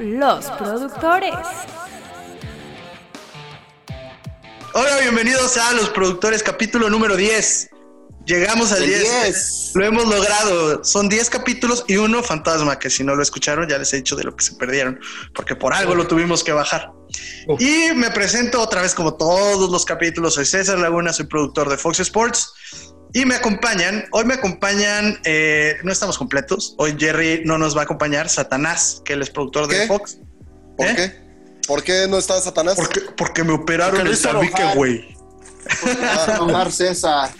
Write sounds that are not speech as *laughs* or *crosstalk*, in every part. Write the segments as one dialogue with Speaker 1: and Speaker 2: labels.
Speaker 1: los productores.
Speaker 2: Hola, bienvenidos a Los Productores, capítulo número 10. Llegamos al
Speaker 3: El
Speaker 2: 10.
Speaker 3: 10.
Speaker 2: Lo hemos logrado. Son 10 capítulos y uno fantasma, que si no lo escucharon ya les he dicho de lo que se perdieron, porque por algo lo tuvimos que bajar.
Speaker 4: Uf.
Speaker 2: Y me presento otra vez como todos los capítulos. Soy César Laguna, soy productor de Fox Sports. Y me acompañan, hoy me acompañan, eh, no estamos completos. Hoy Jerry no nos va a acompañar, Satanás, que él es productor de
Speaker 3: ¿Qué?
Speaker 2: Fox.
Speaker 3: ¿Por
Speaker 2: ¿Eh?
Speaker 3: qué? ¿Por qué no está Satanás?
Speaker 2: Porque, porque me operaron
Speaker 5: Porque
Speaker 2: el tabique, güey.
Speaker 3: Ah,
Speaker 5: Omar César.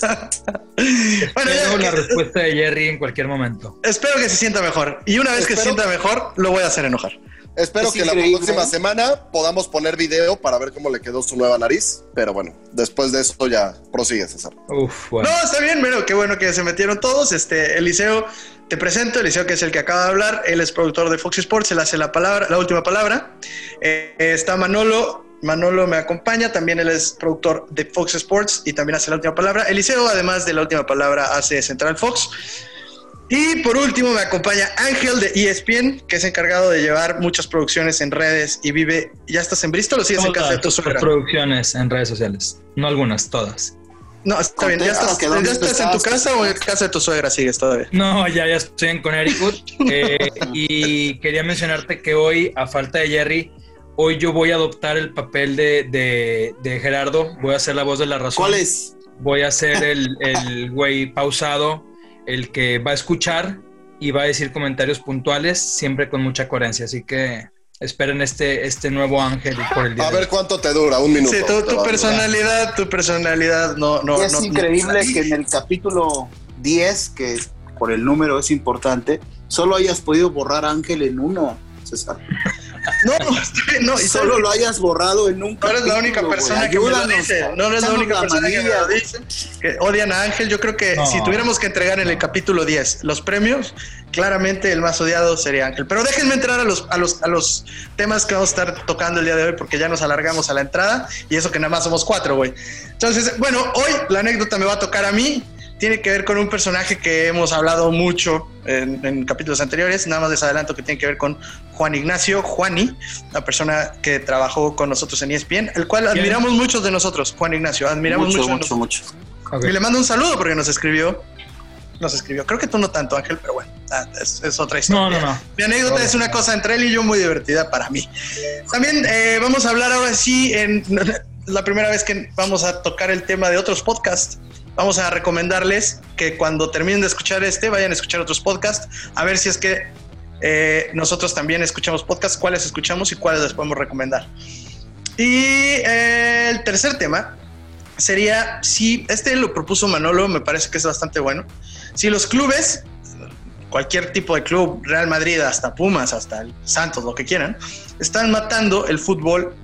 Speaker 2: Bueno, ya-
Speaker 4: Tengo la respuesta de Jerry en cualquier momento.
Speaker 2: Espero que se sienta mejor. Y una vez que se sienta mejor, lo voy a hacer enojar.
Speaker 3: Espero
Speaker 5: Es
Speaker 3: que la
Speaker 5: increíble.
Speaker 3: próxima semana podamos poner video para ver cómo le quedó su nueva nariz. Pero bueno, después de eso ya prosigue, César.
Speaker 4: Uf, bueno.
Speaker 2: No, está bien, pero qué bueno que se metieron todos. Este, Eliseo, te presento. Eliseo, que es el que acaba de hablar. Él es productor de Fox Sports. Él hace la palabra, la última palabra. Eh, está Manolo. Manolo me acompaña. También él es productor de Fox Sports y también hace la última palabra. Eliseo, además de la última palabra, hace Central Fox. Y por último me acompaña Ángel de ESPN, que es encargado de llevar muchas producciones en redes y vive. ¿Ya estás en Bristol o sigues en casa de tu suegra?
Speaker 4: producciones en redes sociales. No algunas, todas.
Speaker 2: No, está bien. ¿Ya
Speaker 5: Contesta
Speaker 2: estás,
Speaker 5: que dónde
Speaker 2: ¿ya estás en tu casa o en casa de tu suegra sigues todavía?
Speaker 4: No, ya, ya estoy en Connecticut. *laughs* Eh, y quería mencionarte que hoy, a falta de Jerry, hoy yo voy a adoptar el papel de, de- de Gerardo. Voy a ser la voz de la razón.
Speaker 5: ¿Cuál es?
Speaker 4: Voy a ser el el güey pausado, el que va a escuchar y va a decir comentarios puntuales, siempre con mucha coherencia. Así que esperen este, este nuevo ángel por el día.
Speaker 3: A ver cuánto te dura, un minuto.
Speaker 2: Sí, tu, tu personalidad, tu personalidad no, no,
Speaker 5: es
Speaker 2: no-
Speaker 5: increíble
Speaker 2: no-
Speaker 5: que en el capítulo 10, que por el número es importante, solo hayas podido borrar Ángel en uno, César.
Speaker 2: No, no, y
Speaker 5: Solo lo hayas borrado en un
Speaker 2: No eres la única persona que me lo dice. No eres la única persona que me lo dice. Que odian a Ángel. Yo creo que
Speaker 4: No.
Speaker 2: si tuviéramos que entregar en el capítulo 10 los premios, claramente el más odiado sería Ángel. Pero déjenme entrar a los, a los, a los temas que vamos a estar tocando el día de hoy, porque ya nos alargamos a la entrada y eso que nada más somos cuatro, güey. Entonces, bueno, hoy la anécdota me va a tocar a mí. Tiene que ver con un personaje que hemos hablado mucho en, en capítulos anteriores. Nada más les adelanto que tiene que ver con Juan Ignacio Juani, la persona que trabajó con nosotros en ESPN, el cual
Speaker 4: ¿Quién?
Speaker 2: admiramos muchos de nosotros, Juan Ignacio. Admiramos
Speaker 5: Mucho,
Speaker 2: mucho. de
Speaker 5: mucho,
Speaker 2: y le mando un saludo porque nos escribió. Nos escribió. Creo que tú no tanto, Ángel, pero bueno, ah, es, es otra historia.
Speaker 4: No, no, no.
Speaker 2: Mi anécdota es una cosa entre él y yo muy divertida para mí. También eh, vamos a hablar ahora sí en *laughs* la primera vez que vamos a tocar el tema de otros podcasts. Vamos a recomendarles que cuando terminen de escuchar este, vayan a escuchar otros podcasts, a ver si es que eh, nosotros también escuchamos podcasts, cuáles escuchamos y cuáles les podemos recomendar. Y eh, el tercer tema sería si este lo propuso Manolo, me parece que es bastante bueno. Si los clubes, cualquier tipo de club, Real Madrid, hasta Pumas, hasta el Santos, lo que quieran, están matando el fútbol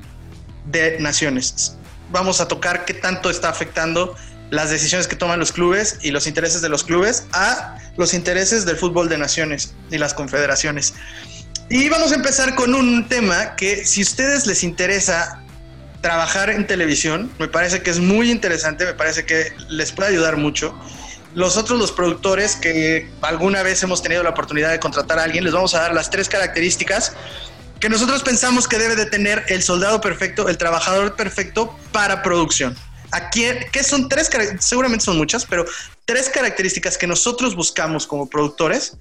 Speaker 2: de naciones. Vamos a tocar qué tanto está afectando las decisiones que toman los clubes y los intereses de los clubes a los intereses del fútbol de naciones y las confederaciones. Y vamos a empezar con un tema que si a ustedes les interesa trabajar en televisión, me parece que es muy interesante, me parece que les puede ayudar mucho. Los otros, los productores que alguna vez hemos tenido la oportunidad de contratar a alguien, les vamos a dar las tres características que nosotros pensamos que debe de tener el soldado perfecto, el trabajador perfecto para producción. Aquí, ¿qué son tres? Seguramente son muchas, pero tres características que nosotros buscamos como productores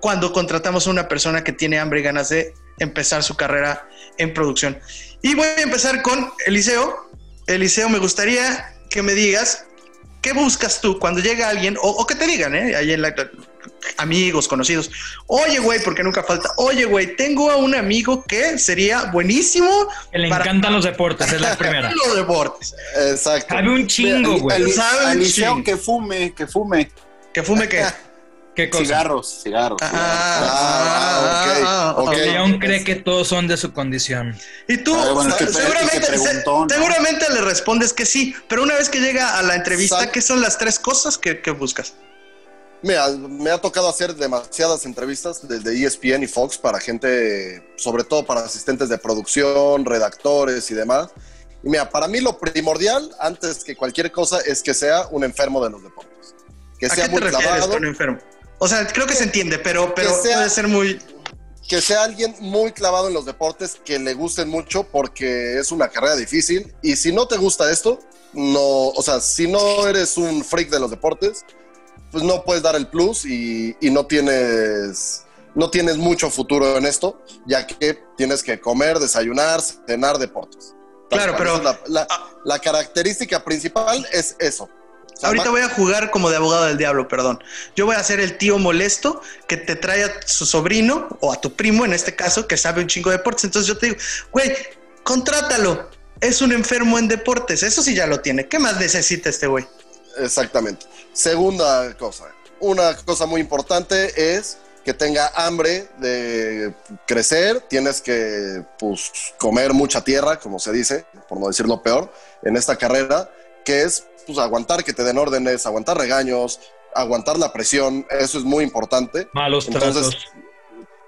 Speaker 2: cuando contratamos a una persona que tiene hambre y ganas de empezar su carrera en producción. Y voy a empezar con Eliseo. Eliseo, me gustaría que me digas qué buscas tú cuando llega alguien, o, o que te digan, ¿eh? Ahí en la, amigos, conocidos. Oye, güey, porque nunca falta. Oye, güey, tengo a un amigo que sería buenísimo
Speaker 4: Que le
Speaker 2: para
Speaker 4: encantan los deportes, es la *laughs* primera.
Speaker 2: los deportes.
Speaker 3: Exacto.
Speaker 4: Sabe un chingo, güey.
Speaker 2: Sabe un
Speaker 5: al liceo
Speaker 2: chingo.
Speaker 5: que fume, que fume.
Speaker 2: Que fume qué. *laughs*
Speaker 4: ¿Qué cosa?
Speaker 5: Cigarros, cigarros.
Speaker 2: Ah,
Speaker 5: cigarros.
Speaker 3: Ah, ok.
Speaker 4: Que León cree que todos son de su condición.
Speaker 2: Y tú,
Speaker 5: Ah, bueno, que-
Speaker 2: seguramente,
Speaker 5: que preguntó, ¿no?
Speaker 2: seguramente le respondes que sí, pero una vez que llega a la entrevista, ¿qué son las tres cosas que, que buscas?
Speaker 3: Me ha tocado hacer demasiadas entrevistas desde ESPN y Fox para gente, sobre todo para asistentes de producción, redactores y demás. Y mira, para mí lo primordial, antes que cualquier cosa, es que sea un enfermo de los deportes. Que
Speaker 2: ¿A
Speaker 3: sea
Speaker 2: qué te
Speaker 3: muy
Speaker 2: refieres
Speaker 3: clavado.
Speaker 2: con enfermo? O sea, creo que se entiende, pero, pero
Speaker 3: sea-
Speaker 2: puede ser muy...
Speaker 3: que sea alguien muy clavado en los deportes, que le gusten mucho porque es una carrera difícil. Y si no te gusta esto, no, o sea, si no eres un freak de los deportes, pues no puedes dar el plus y, y no tienes no tienes mucho futuro en esto, ya que tienes que comer, desayunar, cenar deportes.
Speaker 2: Claro, pero
Speaker 3: la, la, la, característica principal es eso.
Speaker 2: O sea, ahorita voy a jugar como de abogado del diablo, perdón. Yo voy a ser el tío molesto que te trae a su sobrino o a tu primo, en este caso, que sabe un chingo de deportes. Entonces yo te digo, güey, contrátalo. Es un enfermo en deportes. Eso sí ya lo tiene. ¿Qué más necesita este güey?
Speaker 3: Exactamente. Segunda cosa. Una cosa muy importante es que tenga hambre de crecer, tienes que pues, comer mucha tierra, como se dice, por no decirlo peor, en esta carrera, que es pues, aguantar que te den órdenes, aguantar regaños, aguantar la presión, eso es muy importante.
Speaker 4: Malos
Speaker 3: Entonces,
Speaker 4: tratos.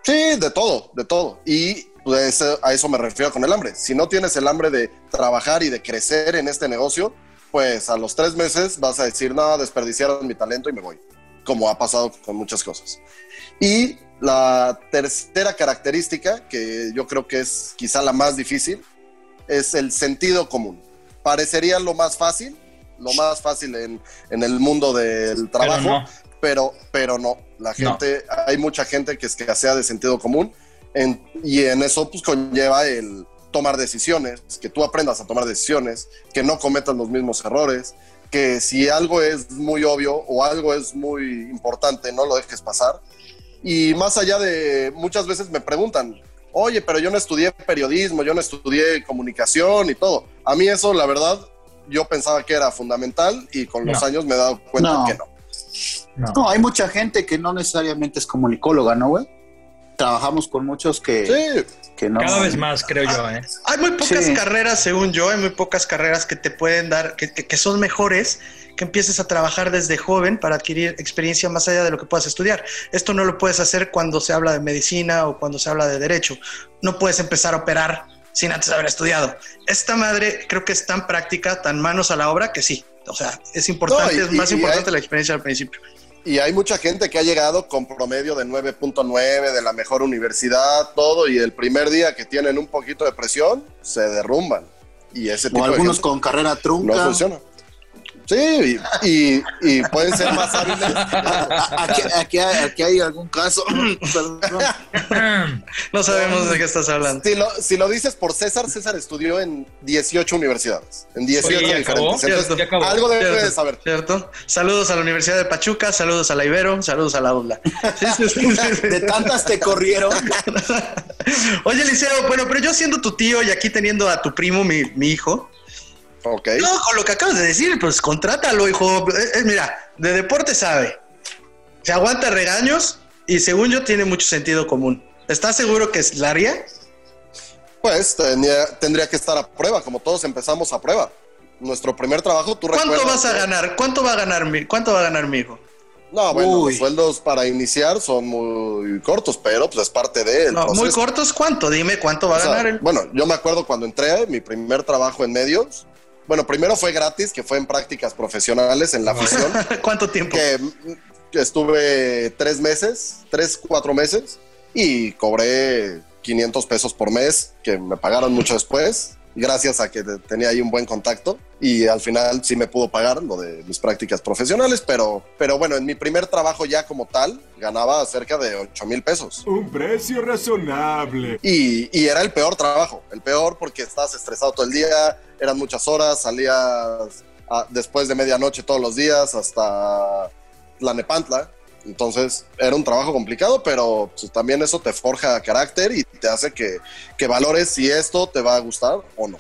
Speaker 3: Sí, de todo, de todo. Y pues, a eso me refiero con el hambre. Si no tienes el hambre de trabajar y de crecer en este negocio, pues a los tres meses vas a decir, no, desperdiciaron mi talento y me voy, como ha pasado con muchas cosas. Y la tercera característica, que yo creo que es quizá la más difícil, es el sentido común. Parecería lo más fácil, lo más fácil en, en el mundo del trabajo,
Speaker 4: Pero no.
Speaker 3: pero, pero no. La gente, hay mucha gente que escasea de sentido común en- y en eso pues conlleva el tomar decisiones, que tú aprendas a tomar decisiones, que no cometas los mismos errores, que si algo es muy obvio o algo es muy importante, no lo dejes pasar. Y más allá de, muchas veces me preguntan, oye, pero yo no estudié periodismo, yo no estudié comunicación y todo. A mí eso, la verdad, yo pensaba que era fundamental y con los
Speaker 4: No.
Speaker 3: años me he dado cuenta
Speaker 5: No.
Speaker 3: que no.
Speaker 4: No.
Speaker 5: No, hay mucha gente que no necesariamente es comunicóloga, ¿no, güey? Trabajamos con muchos que,
Speaker 3: Sí,
Speaker 5: que no.
Speaker 4: Cada vez más, creo yo, ¿eh?
Speaker 2: Hay muy pocas
Speaker 5: Sí.
Speaker 2: carreras, según yo, hay muy pocas carreras que te pueden dar, que, que- que son mejores, que empieces a trabajar desde joven para adquirir experiencia más allá de lo que puedas estudiar. Esto no lo puedes hacer cuando se habla de medicina o cuando se habla de derecho. No puedes empezar a operar sin antes haber estudiado. Esta madre creo que es tan práctica, tan manos a la obra, que sí. O sea, es importante,
Speaker 3: No, y-
Speaker 2: es más
Speaker 3: y- y
Speaker 2: importante
Speaker 3: hay-
Speaker 2: la experiencia al principio.
Speaker 3: Y hay mucha gente que ha llegado con promedio de 9.9 de la mejor universidad, todo, y el primer día que tienen un poquito de presión, se derrumban. Y ese tipo
Speaker 5: O
Speaker 3: de
Speaker 5: algunos
Speaker 3: gente
Speaker 5: con carrera
Speaker 3: no
Speaker 5: trunca.
Speaker 3: funciona. Sí, y, y- y pueden ser más hábiles. *laughs*
Speaker 5: Aquí, aquí hay, aquí hay algún caso. Perdón. *clears throat*
Speaker 2: No sabemos de qué estás hablando.
Speaker 3: Si lo, si lo dices por César, César estudió en 18 universidades, en 18
Speaker 4: Oye,
Speaker 3: diferentes. Entonces,
Speaker 4: acabó.
Speaker 3: algo debes
Speaker 2: Cierto,
Speaker 3: de saber.
Speaker 2: ¿Cierto? Saludos a la Universidad de Pachuca, saludos a la Ibero, saludos a la sí, sí, sí.
Speaker 5: De tantas te corrieron. *laughs*
Speaker 2: Oye, Liceo, bueno, pero yo siendo tu tío y aquí teniendo a tu primo, mi, mi hijo, No, con lo que acabas de decir, pues contrátalo, hijo. Eh, eh, mira, de deporte sabe, se aguanta regaños y según yo tiene mucho sentido común. ¿Estás seguro que es la haría?
Speaker 3: Pues tenía- tendría que estar a prueba, como todos empezamos a prueba. Nuestro primer trabajo, tú
Speaker 2: ¿Cuánto
Speaker 3: recuerdas,
Speaker 2: vas a ganar? ¿Cuánto va a ganar mi, cuánto va a ganar mi hijo?
Speaker 3: No, bueno,
Speaker 5: Uy.
Speaker 3: los sueldos para iniciar son muy cortos, pero pues es parte de
Speaker 2: No, muy cortos, ¿cuánto? Dime cuánto va a
Speaker 3: O sea,
Speaker 2: ganar él.
Speaker 3: Bueno, yo me acuerdo cuando entré, mi primer trabajo en medios. Bueno, primero fue gratis, que fue en prácticas profesionales en la afición, *laughs*
Speaker 2: ¿Cuánto tiempo?
Speaker 3: que, que estuve tres meses, tres, cuatro meses, y cobré 500 pesos por mes, que me pagaron mucho después, gracias a que te- tenía ahí un buen contacto, y al final sí me pudo pagar lo de mis prácticas profesionales, pero, pero bueno, en mi primer trabajo ya como tal, ganaba cerca de 8 mil pesos.
Speaker 1: Un precio razonable.
Speaker 3: Y, y era el peor trabajo, el peor porque estabas estresado todo el día, eran muchas horas, salías a- después de medianoche todos los días hasta Tlanepantla. Entonces era un trabajo complicado, pero pues, también eso te forja carácter y te hace que, que valores si esto te va a gustar o no.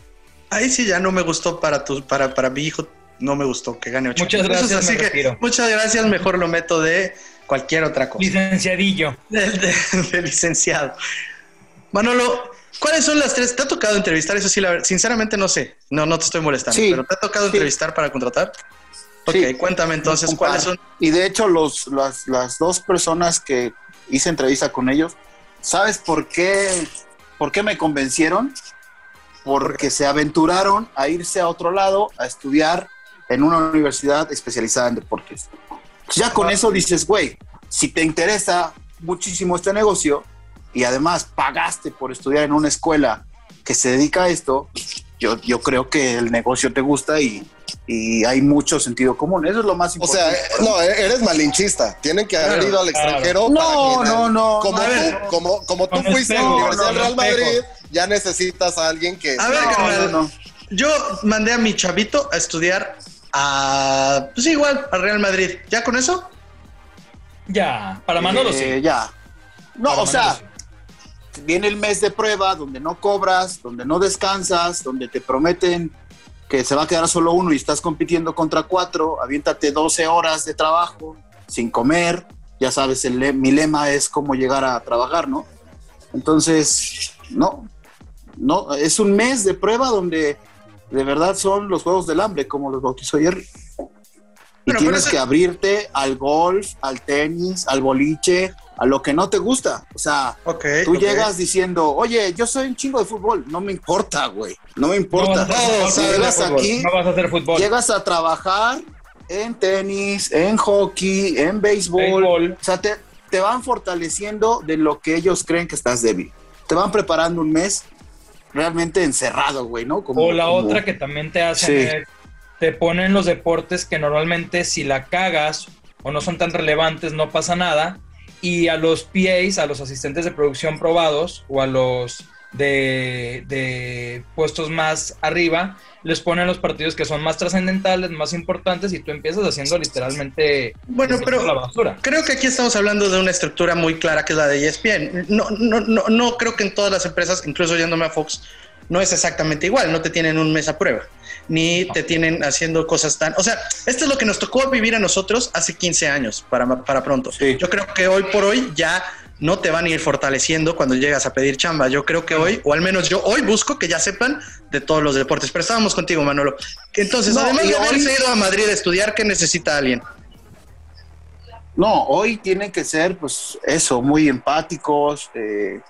Speaker 2: Ahí sí ya no me gustó para tu, para, para mi hijo, no me gustó que gane 8
Speaker 4: Muchas gracias,
Speaker 2: así que muchas gracias, mejor lo meto de cualquier otra cosa.
Speaker 4: Licenciadillo.
Speaker 2: De, *laughs* de- de licenciado. Manolo, ¿cuáles son las tres? ¿Te ha tocado entrevistar? Eso sí, la verdad, sinceramente no sé. No, no te estoy molestando,
Speaker 5: Sí,
Speaker 2: pero ¿te ha tocado
Speaker 5: sí.
Speaker 2: entrevistar para contratar? Ok,
Speaker 5: Sí.
Speaker 2: cuéntame entonces, ¿cuáles son?
Speaker 5: Y de hecho, los, las, las dos personas que hice entrevista con ellos, ¿sabes por qué, por qué me convencieron? Porque se aventuraron a irse a otro lado a estudiar en una universidad especializada en deportes. Ya con eso dices, güey, si te interesa muchísimo este negocio y además pagaste por estudiar en una escuela que se dedica a esto, yo, yo creo que el negocio te gusta y, y hay mucho sentido común. Eso es lo más
Speaker 3: O sea,
Speaker 5: importante.
Speaker 3: no, eres malinchista. Tienen que haber
Speaker 4: Claro,
Speaker 3: ido al extranjero.
Speaker 5: No,
Speaker 3: para
Speaker 5: no, no.
Speaker 3: Como
Speaker 5: A ver,
Speaker 3: tú, como, como tú
Speaker 4: con
Speaker 3: fuiste a la Universidad del Real
Speaker 4: espejo.
Speaker 3: Madrid, ya necesitas a alguien que.
Speaker 2: A ver,
Speaker 5: no,
Speaker 2: carnal.
Speaker 5: no, no.
Speaker 2: Yo mandé a mi chavito a estudiar a, pues igual, al Real Madrid. ¿Ya con eso?
Speaker 4: Ya, para Manolo sí.
Speaker 5: Eh, Ya. No,
Speaker 4: Para
Speaker 5: o sea,
Speaker 4: sí.
Speaker 5: Viene el mes de prueba donde no cobras, donde no descansas, donde te prometen que se va a quedar solo uno y estás compitiendo contra cuatro, aviéntate 12 horas de trabajo sin comer, ya sabes, el mi lema es cómo llegar a trabajar, ¿no? Entonces, no, no, es un mes de prueba donde de verdad son los juegos del hambre, como los bautizó Jerry. Y tienes
Speaker 2: pero eso-
Speaker 5: que abrirte al golf, al tenis, al boliche, a lo que no te gusta. O sea,
Speaker 2: Ok.
Speaker 5: Tú llegas diciendo, oye, yo soy un chingo de fútbol. No me importa, güey. No me importa. No,
Speaker 4: fútbol,
Speaker 5: si
Speaker 4: no vas a
Speaker 5: llegas
Speaker 4: fútbol,
Speaker 5: aquí,
Speaker 4: No vas a hacer fútbol.
Speaker 5: llegas a trabajar en tenis, en hockey, en béisbol.
Speaker 4: Béisbol.
Speaker 5: O sea, te, te van fortaleciendo de lo que ellos creen que estás débil. Te van preparando un mes realmente encerrado, güey, ¿no? Como-
Speaker 4: O la
Speaker 5: como-
Speaker 4: otra que también te hacen
Speaker 5: Sí.
Speaker 4: te ponen los deportes que normalmente si la cagas o no son tan relevantes no pasa nada y a los PAs, a los asistentes de producción probados o a los de, de puestos más arriba, les ponen los partidos que son más trascendentales, más importantes y tú empiezas haciendo literalmente
Speaker 2: Bueno, pero-
Speaker 4: la basura.
Speaker 2: Creo que aquí estamos hablando de una estructura muy clara que es la de ESPN. No, no, no, no creo que en todas las empresas, incluso yéndome a Fox, no es exactamente igual. No te tienen un mes a prueba, ni te tienen haciendo cosas tan. O sea, esto es lo que nos tocó vivir a nosotros hace 15 años para, para pronto.
Speaker 5: Sí.
Speaker 2: Yo creo que hoy por hoy ya no te van a ir fortaleciendo cuando llegas a pedir chamba. Yo creo que hoy, o al menos yo hoy busco que ya sepan de todos los deportes. Pero estábamos contigo, Manolo. Entonces,
Speaker 5: No,
Speaker 2: además de haberse
Speaker 5: hoy-
Speaker 2: ido a Madrid a estudiar, ¿qué necesita alguien?
Speaker 5: No, hoy tienen que ser, pues, eso, muy empáticos eh,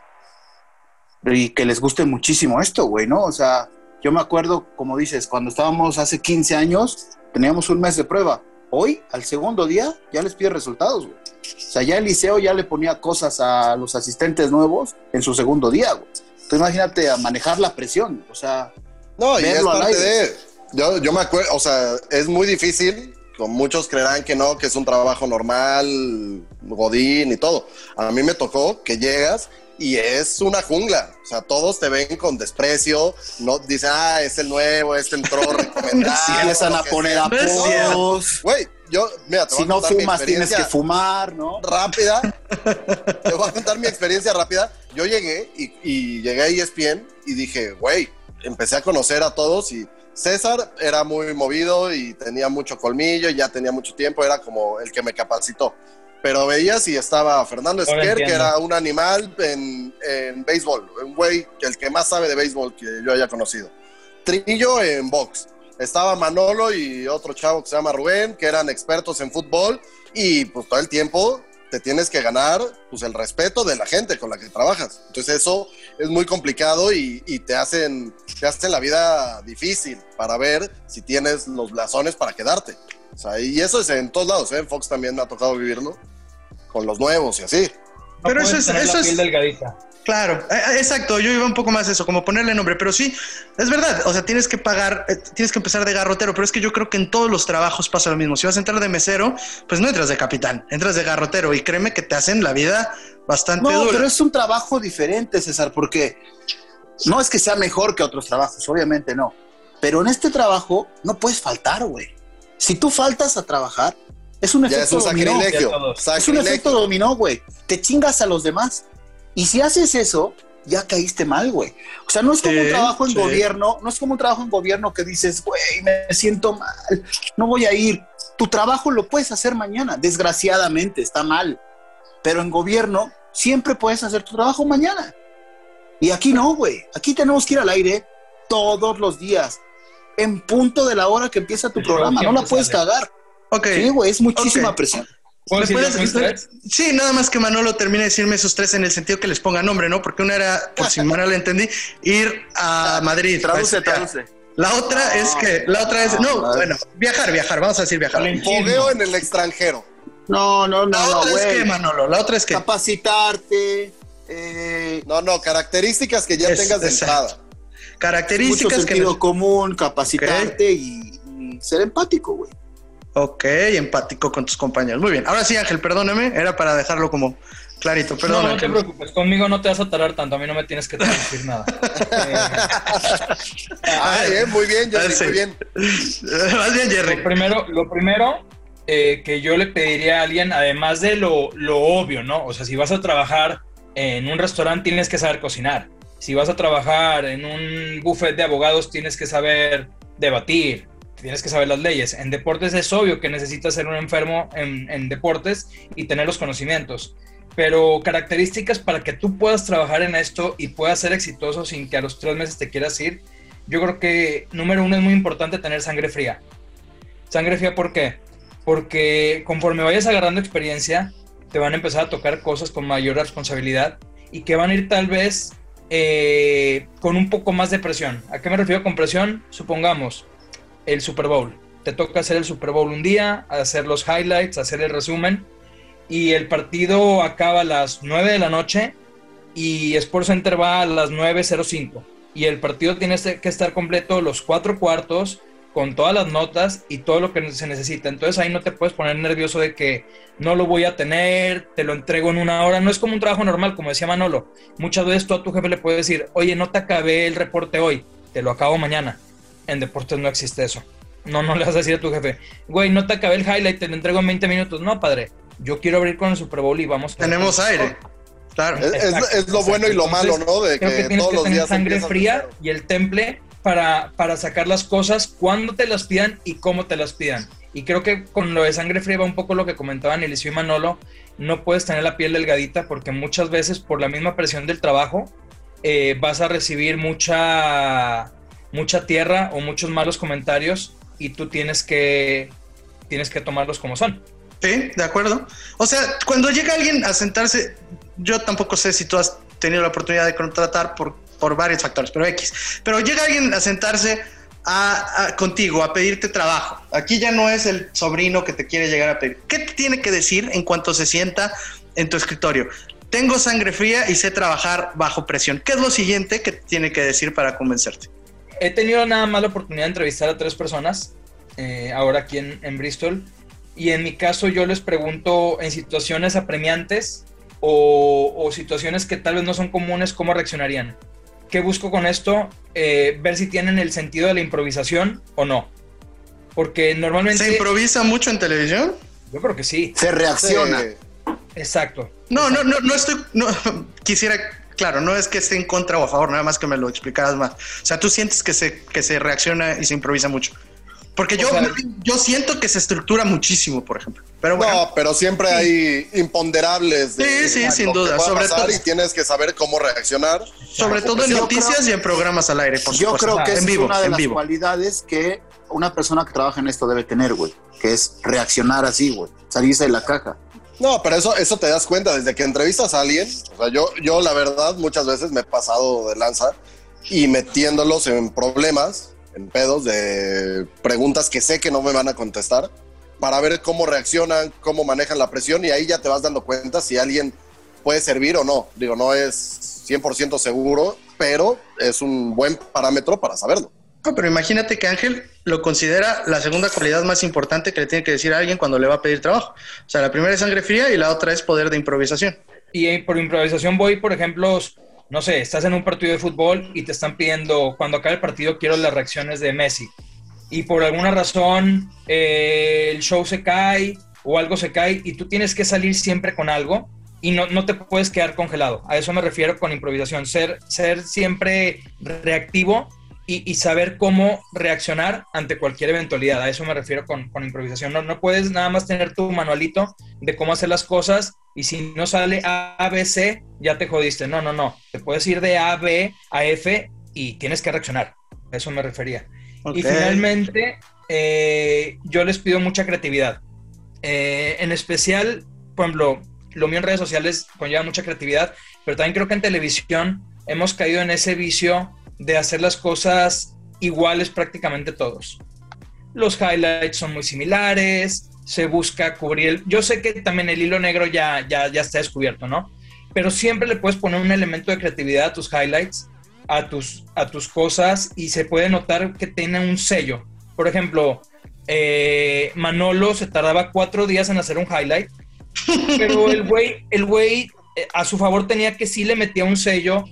Speaker 5: y que les guste muchísimo esto, güey, ¿no? O sea, yo me acuerdo, como dices, cuando estábamos hace 15 años, teníamos un mes de prueba. Hoy, al segundo día, ya les pide resultados, güey. O sea, ya el liceo ya le ponía cosas a los asistentes nuevos en su segundo día, güey. Entonces, imagínate a manejar la presión, o sea,
Speaker 3: No, y es parte de. Yo, yo me acuerdo, o sea, es muy difícil. Como muchos creerán que no, que es un trabajo normal, godín y todo. A mí me tocó que llegas y es una jungla. O sea, todos te ven con desprecio. No dicen, ah, es el nuevo, este entró recomendado. *laughs*
Speaker 5: si empiezan a poner apodos.
Speaker 3: Güey, yo, mira, te voy
Speaker 5: Si
Speaker 3: a
Speaker 5: no
Speaker 3: contar mi
Speaker 5: fumas, tienes que fumar, ¿no?
Speaker 3: rápida. *laughs* Te voy a contar mi experiencia rápida. Yo llegué y, y llegué a ESPN y dije, güey, empecé a conocer a todos y César era muy movido y tenía mucho colmillo, y ya tenía mucho tiempo, era como el que me capacitó. Pero veías y estaba Fernando
Speaker 4: Ahora
Speaker 3: Esquer, que era un animal en, en béisbol, un güey, el que más sabe de béisbol que yo haya conocido. Trillo en box. Estaba Manolo y otro chavo que se llama Rubén, que eran expertos en fútbol y pues todo el tiempo te tienes que ganar pues el respeto de la gente con la que trabajas. Entonces eso es muy complicado y, y te hacen te hacen la vida difícil para ver si tienes los blasones para quedarte. O sea, y eso es en todos lados, ¿eh? En Fox también me ha tocado vivirlo con los nuevos y así.
Speaker 4: No
Speaker 2: Pero eso es- eso
Speaker 4: la
Speaker 2: es-
Speaker 4: delgadita.
Speaker 2: Claro, eh, eh, exacto. Yo iba un poco más eso, como ponerle nombre, pero sí, es verdad. O sea, tienes que pagar, eh, tienes que empezar de garrotero, pero es que yo creo que en todos los trabajos pasa lo mismo. Si vas a entrar de mesero, pues no entras de capitán, entras de garrotero y créeme que te hacen la vida bastante
Speaker 5: No,
Speaker 2: dura.
Speaker 5: pero es un trabajo diferente, César, porque no es que sea mejor que otros trabajos, obviamente no. Pero en este trabajo no puedes faltar, güey. Si tú faltas a trabajar, es un
Speaker 3: Ya es
Speaker 5: efecto
Speaker 3: un
Speaker 5: dominó.
Speaker 3: sacrilegio.
Speaker 5: Es un efecto dominó, güey. Te chingas a los demás. Y si haces eso, ya caíste mal, güey. O sea, no es como
Speaker 2: Sí,
Speaker 5: un trabajo en
Speaker 2: sí.
Speaker 5: gobierno, no es como un trabajo en gobierno que dices, güey, me siento mal, no voy a ir. Tu trabajo lo puedes hacer mañana, desgraciadamente, está mal. Pero en gobierno siempre puedes hacer tu trabajo mañana. Y aquí no, güey. Aquí tenemos que ir al aire todos los días, en punto de la hora que empieza tu
Speaker 4: El
Speaker 5: programa. No la puedes
Speaker 4: sale.
Speaker 5: cagar.
Speaker 2: Ok.
Speaker 5: Sí, güey, es muchísima presión.
Speaker 4: ¿Puedo
Speaker 2: ¿Me puedes? Sí, nada más que Manolo termine de decirme esos tres en el sentido que les ponga nombre, ¿no? Porque una era, por si mal le entendí, ir a Madrid.
Speaker 5: Traduce,
Speaker 2: Pues,
Speaker 5: traduce.
Speaker 2: La otra es que, la otra es, no,
Speaker 5: No,
Speaker 2: bueno, viajar, viajar, vamos a decir viajar.
Speaker 3: Fogueo en el extranjero.
Speaker 5: No, no, no,
Speaker 2: La
Speaker 5: no,
Speaker 2: otra es que, Manolo, la otra es que,
Speaker 5: capacitarte, eh,
Speaker 3: No, no, características que ya
Speaker 2: Es-
Speaker 3: tengas de
Speaker 2: exacto.
Speaker 3: entrada.
Speaker 5: mucho
Speaker 2: Características que
Speaker 5: sentido común, capacitarte y, y ser empático, güey.
Speaker 2: Ok, empático con tus compañeros. Muy bien. Ahora sí, Ángel, perdóname. Era para dejarlo como clarito. Perdón,
Speaker 4: no, no te preocupes, conmigo no te vas a tardar tanto, a mí no me tienes que traducir nada. Eh, *laughs*
Speaker 3: Ah, bien, muy bien, Jerry,
Speaker 2: sí.
Speaker 3: muy bien. *laughs*
Speaker 2: Más bien, Jerry.
Speaker 4: Lo primero, lo primero eh, que yo le pediría a alguien, además de lo, lo obvio, ¿no? O sea, si vas a trabajar en un restaurante, tienes que saber cocinar. Si vas a trabajar en un buffet de abogados, tienes que saber debatir, tienes que saber las leyes. En deportes es obvio que necesitas ser un enfermo en, en deportes y tener los conocimientos. Pero características para que tú puedas trabajar en esto y puedas ser exitoso sin que a los tres meses te quieras ir, yo creo que número uno es muy importante tener sangre fría. Sangre fría, ¿por qué? Porque conforme vayas agarrando experiencia, te van a empezar a tocar cosas con mayor responsabilidad y que van a ir tal vez eh, con un poco más de presión. ¿A qué me refiero con presión? Supongamos el Super Bowl. Te toca hacer el Super Bowl un día, hacer los highlights, hacer el resumen y el partido acaba a las 9 de la noche y Sports Center va a las 9.05 y el partido tiene que estar completo los cuatro cuartos con todas las notas y todo lo que se necesita. Entonces ahí no te puedes poner nervioso de que no lo voy a tener, te lo entrego en una hora. No es como un trabajo normal, como decía Manolo. Muchas veces tú a tu jefe le puedes decir, oye, no te acabé el reporte hoy, te lo acabo mañana. En deportes no existe eso. No, no le vas a decir a tu jefe, güey, no te acabé el highlight, te lo entrego en 20 minutos. No, padre, yo quiero abrir con el Super Bowl y vamos. a-
Speaker 2: Tenemos aire. Claro.
Speaker 3: Es, es-
Speaker 4: Exacto,
Speaker 3: es lo bueno y lo malo, ¿no? De
Speaker 4: Creo que
Speaker 3: que
Speaker 4: tienes
Speaker 3: todos
Speaker 4: que
Speaker 3: los
Speaker 4: tener
Speaker 3: días
Speaker 4: sangre fría y el temple para, para sacar las cosas cuando te las pidan y cómo te las pidan. Y creo que con lo de sangre fría va un poco lo que comentaban Eliseo y Manolo. No puedes tener la piel delgadita porque muchas veces por la misma presión del trabajo eh, vas a recibir mucha, mucha tierra o muchos malos comentarios y tú tienes que, tienes que tomarlos como son.
Speaker 2: Sí, de acuerdo. O sea, cuando llega alguien a sentarse, yo tampoco sé si tú has tenido la oportunidad de contratar por, por varios factores, pero X. Pero llega alguien a sentarse a, a- contigo, a pedirte trabajo. Aquí ya no es el sobrino que te quiere llegar a pedir. ¿Qué te tiene que decir en cuanto se sienta en tu escritorio? Tengo sangre fría y sé trabajar bajo presión. ¿Qué es lo siguiente que tiene que decir para convencerte?
Speaker 4: He tenido nada más la oportunidad de entrevistar a tres personas, eh, ahora aquí en, en Bristol, y en mi caso yo les pregunto en situaciones apremiantes o, o situaciones que tal vez no son comunes, ¿cómo reaccionarían? ¿Qué busco con esto? Eh, ver si tienen el sentido de la improvisación o no. Porque normalmente...
Speaker 2: ¿Se improvisa mucho en televisión?
Speaker 4: yo creo que sí,
Speaker 5: Se reacciona.
Speaker 3: Sí.
Speaker 4: exacto.
Speaker 2: No, no, no, no estoy, no, *laughs* quisiera, claro, no es que esté en contra o a favor, nada más que me lo explicaras más. O sea, tú sientes que se, que se reacciona y se improvisa mucho. Porque
Speaker 4: O
Speaker 2: yo,
Speaker 4: sea-
Speaker 2: yo siento que se estructura muchísimo, por ejemplo. Pero bueno,
Speaker 3: No, pero siempre hay imponderables.
Speaker 2: Sí, sí,
Speaker 3: lo
Speaker 2: sin duda, sobre todo-
Speaker 3: y tienes que saber cómo reaccionar.
Speaker 2: sobre todo en noticias
Speaker 5: creo-
Speaker 2: y en programas al aire, por
Speaker 5: Yo
Speaker 2: supuesto.
Speaker 5: creo que
Speaker 2: en
Speaker 5: esa
Speaker 2: vivo,
Speaker 5: es una de
Speaker 2: en
Speaker 5: las
Speaker 2: vivo.
Speaker 5: cualidades que una persona que trabaja en esto debe tener, güey. Que es reaccionar así, güey. Salirse de la caja.
Speaker 3: No, pero eso, eso te das cuenta desde que entrevistas a alguien. O sea, yo, yo la verdad muchas veces me he pasado de lanza y metiéndolos en problemas, en pedos de preguntas que sé que no me van a contestar para ver cómo reaccionan, cómo manejan la presión y ahí ya te vas dando cuenta si alguien puede servir o no. Digo, no es 100% seguro, pero es un buen parámetro para saberlo.
Speaker 2: Pero imagínate que Ángel lo considera la segunda cualidad más importante que le tiene que decir a alguien cuando le va a pedir trabajo. O sea, la primera es sangre fría y la otra es poder de improvisación.
Speaker 4: Y eh, por improvisación voy, por ejemplo, no sé, estás en un partido de fútbol y te están pidiendo, cuando acabe el partido, quiero las reacciones de Messi. Y por alguna razón eh, el show se cae o algo se cae y tú tienes que salir siempre con algo y no, no te puedes quedar congelado. A eso me refiero con improvisación, ser, ser siempre reactivo y, y saber cómo reaccionar ante cualquier eventualidad. A eso me refiero con, con improvisación. No, no puedes nada más tener tu manualito de cómo hacer las cosas y si no sale A, B, C, ya te jodiste. No, no, no. Te puedes ir de A, B a F y tienes que reaccionar. A eso me refería. Y finalmente, eh, yo les pido mucha creatividad. Eh, en especial, por ejemplo, lo mío en redes sociales conlleva mucha creatividad, pero también creo que en televisión hemos caído en ese vicio de hacer las cosas iguales prácticamente todos. Los highlights son muy similares, se busca cubrir. el- Yo sé que también el hilo negro ya, ya, ya está descubierto, ¿no? pero siempre le puedes poner un elemento de creatividad a tus highlights, a tus, a tus cosas y se puede notar que tiene un sello. Por ejemplo, eh, Manolo se tardaba cuatro días en hacer un highlight, *laughs* pero el güey, el güey eh, a su favor tenía que sí le metía un sello,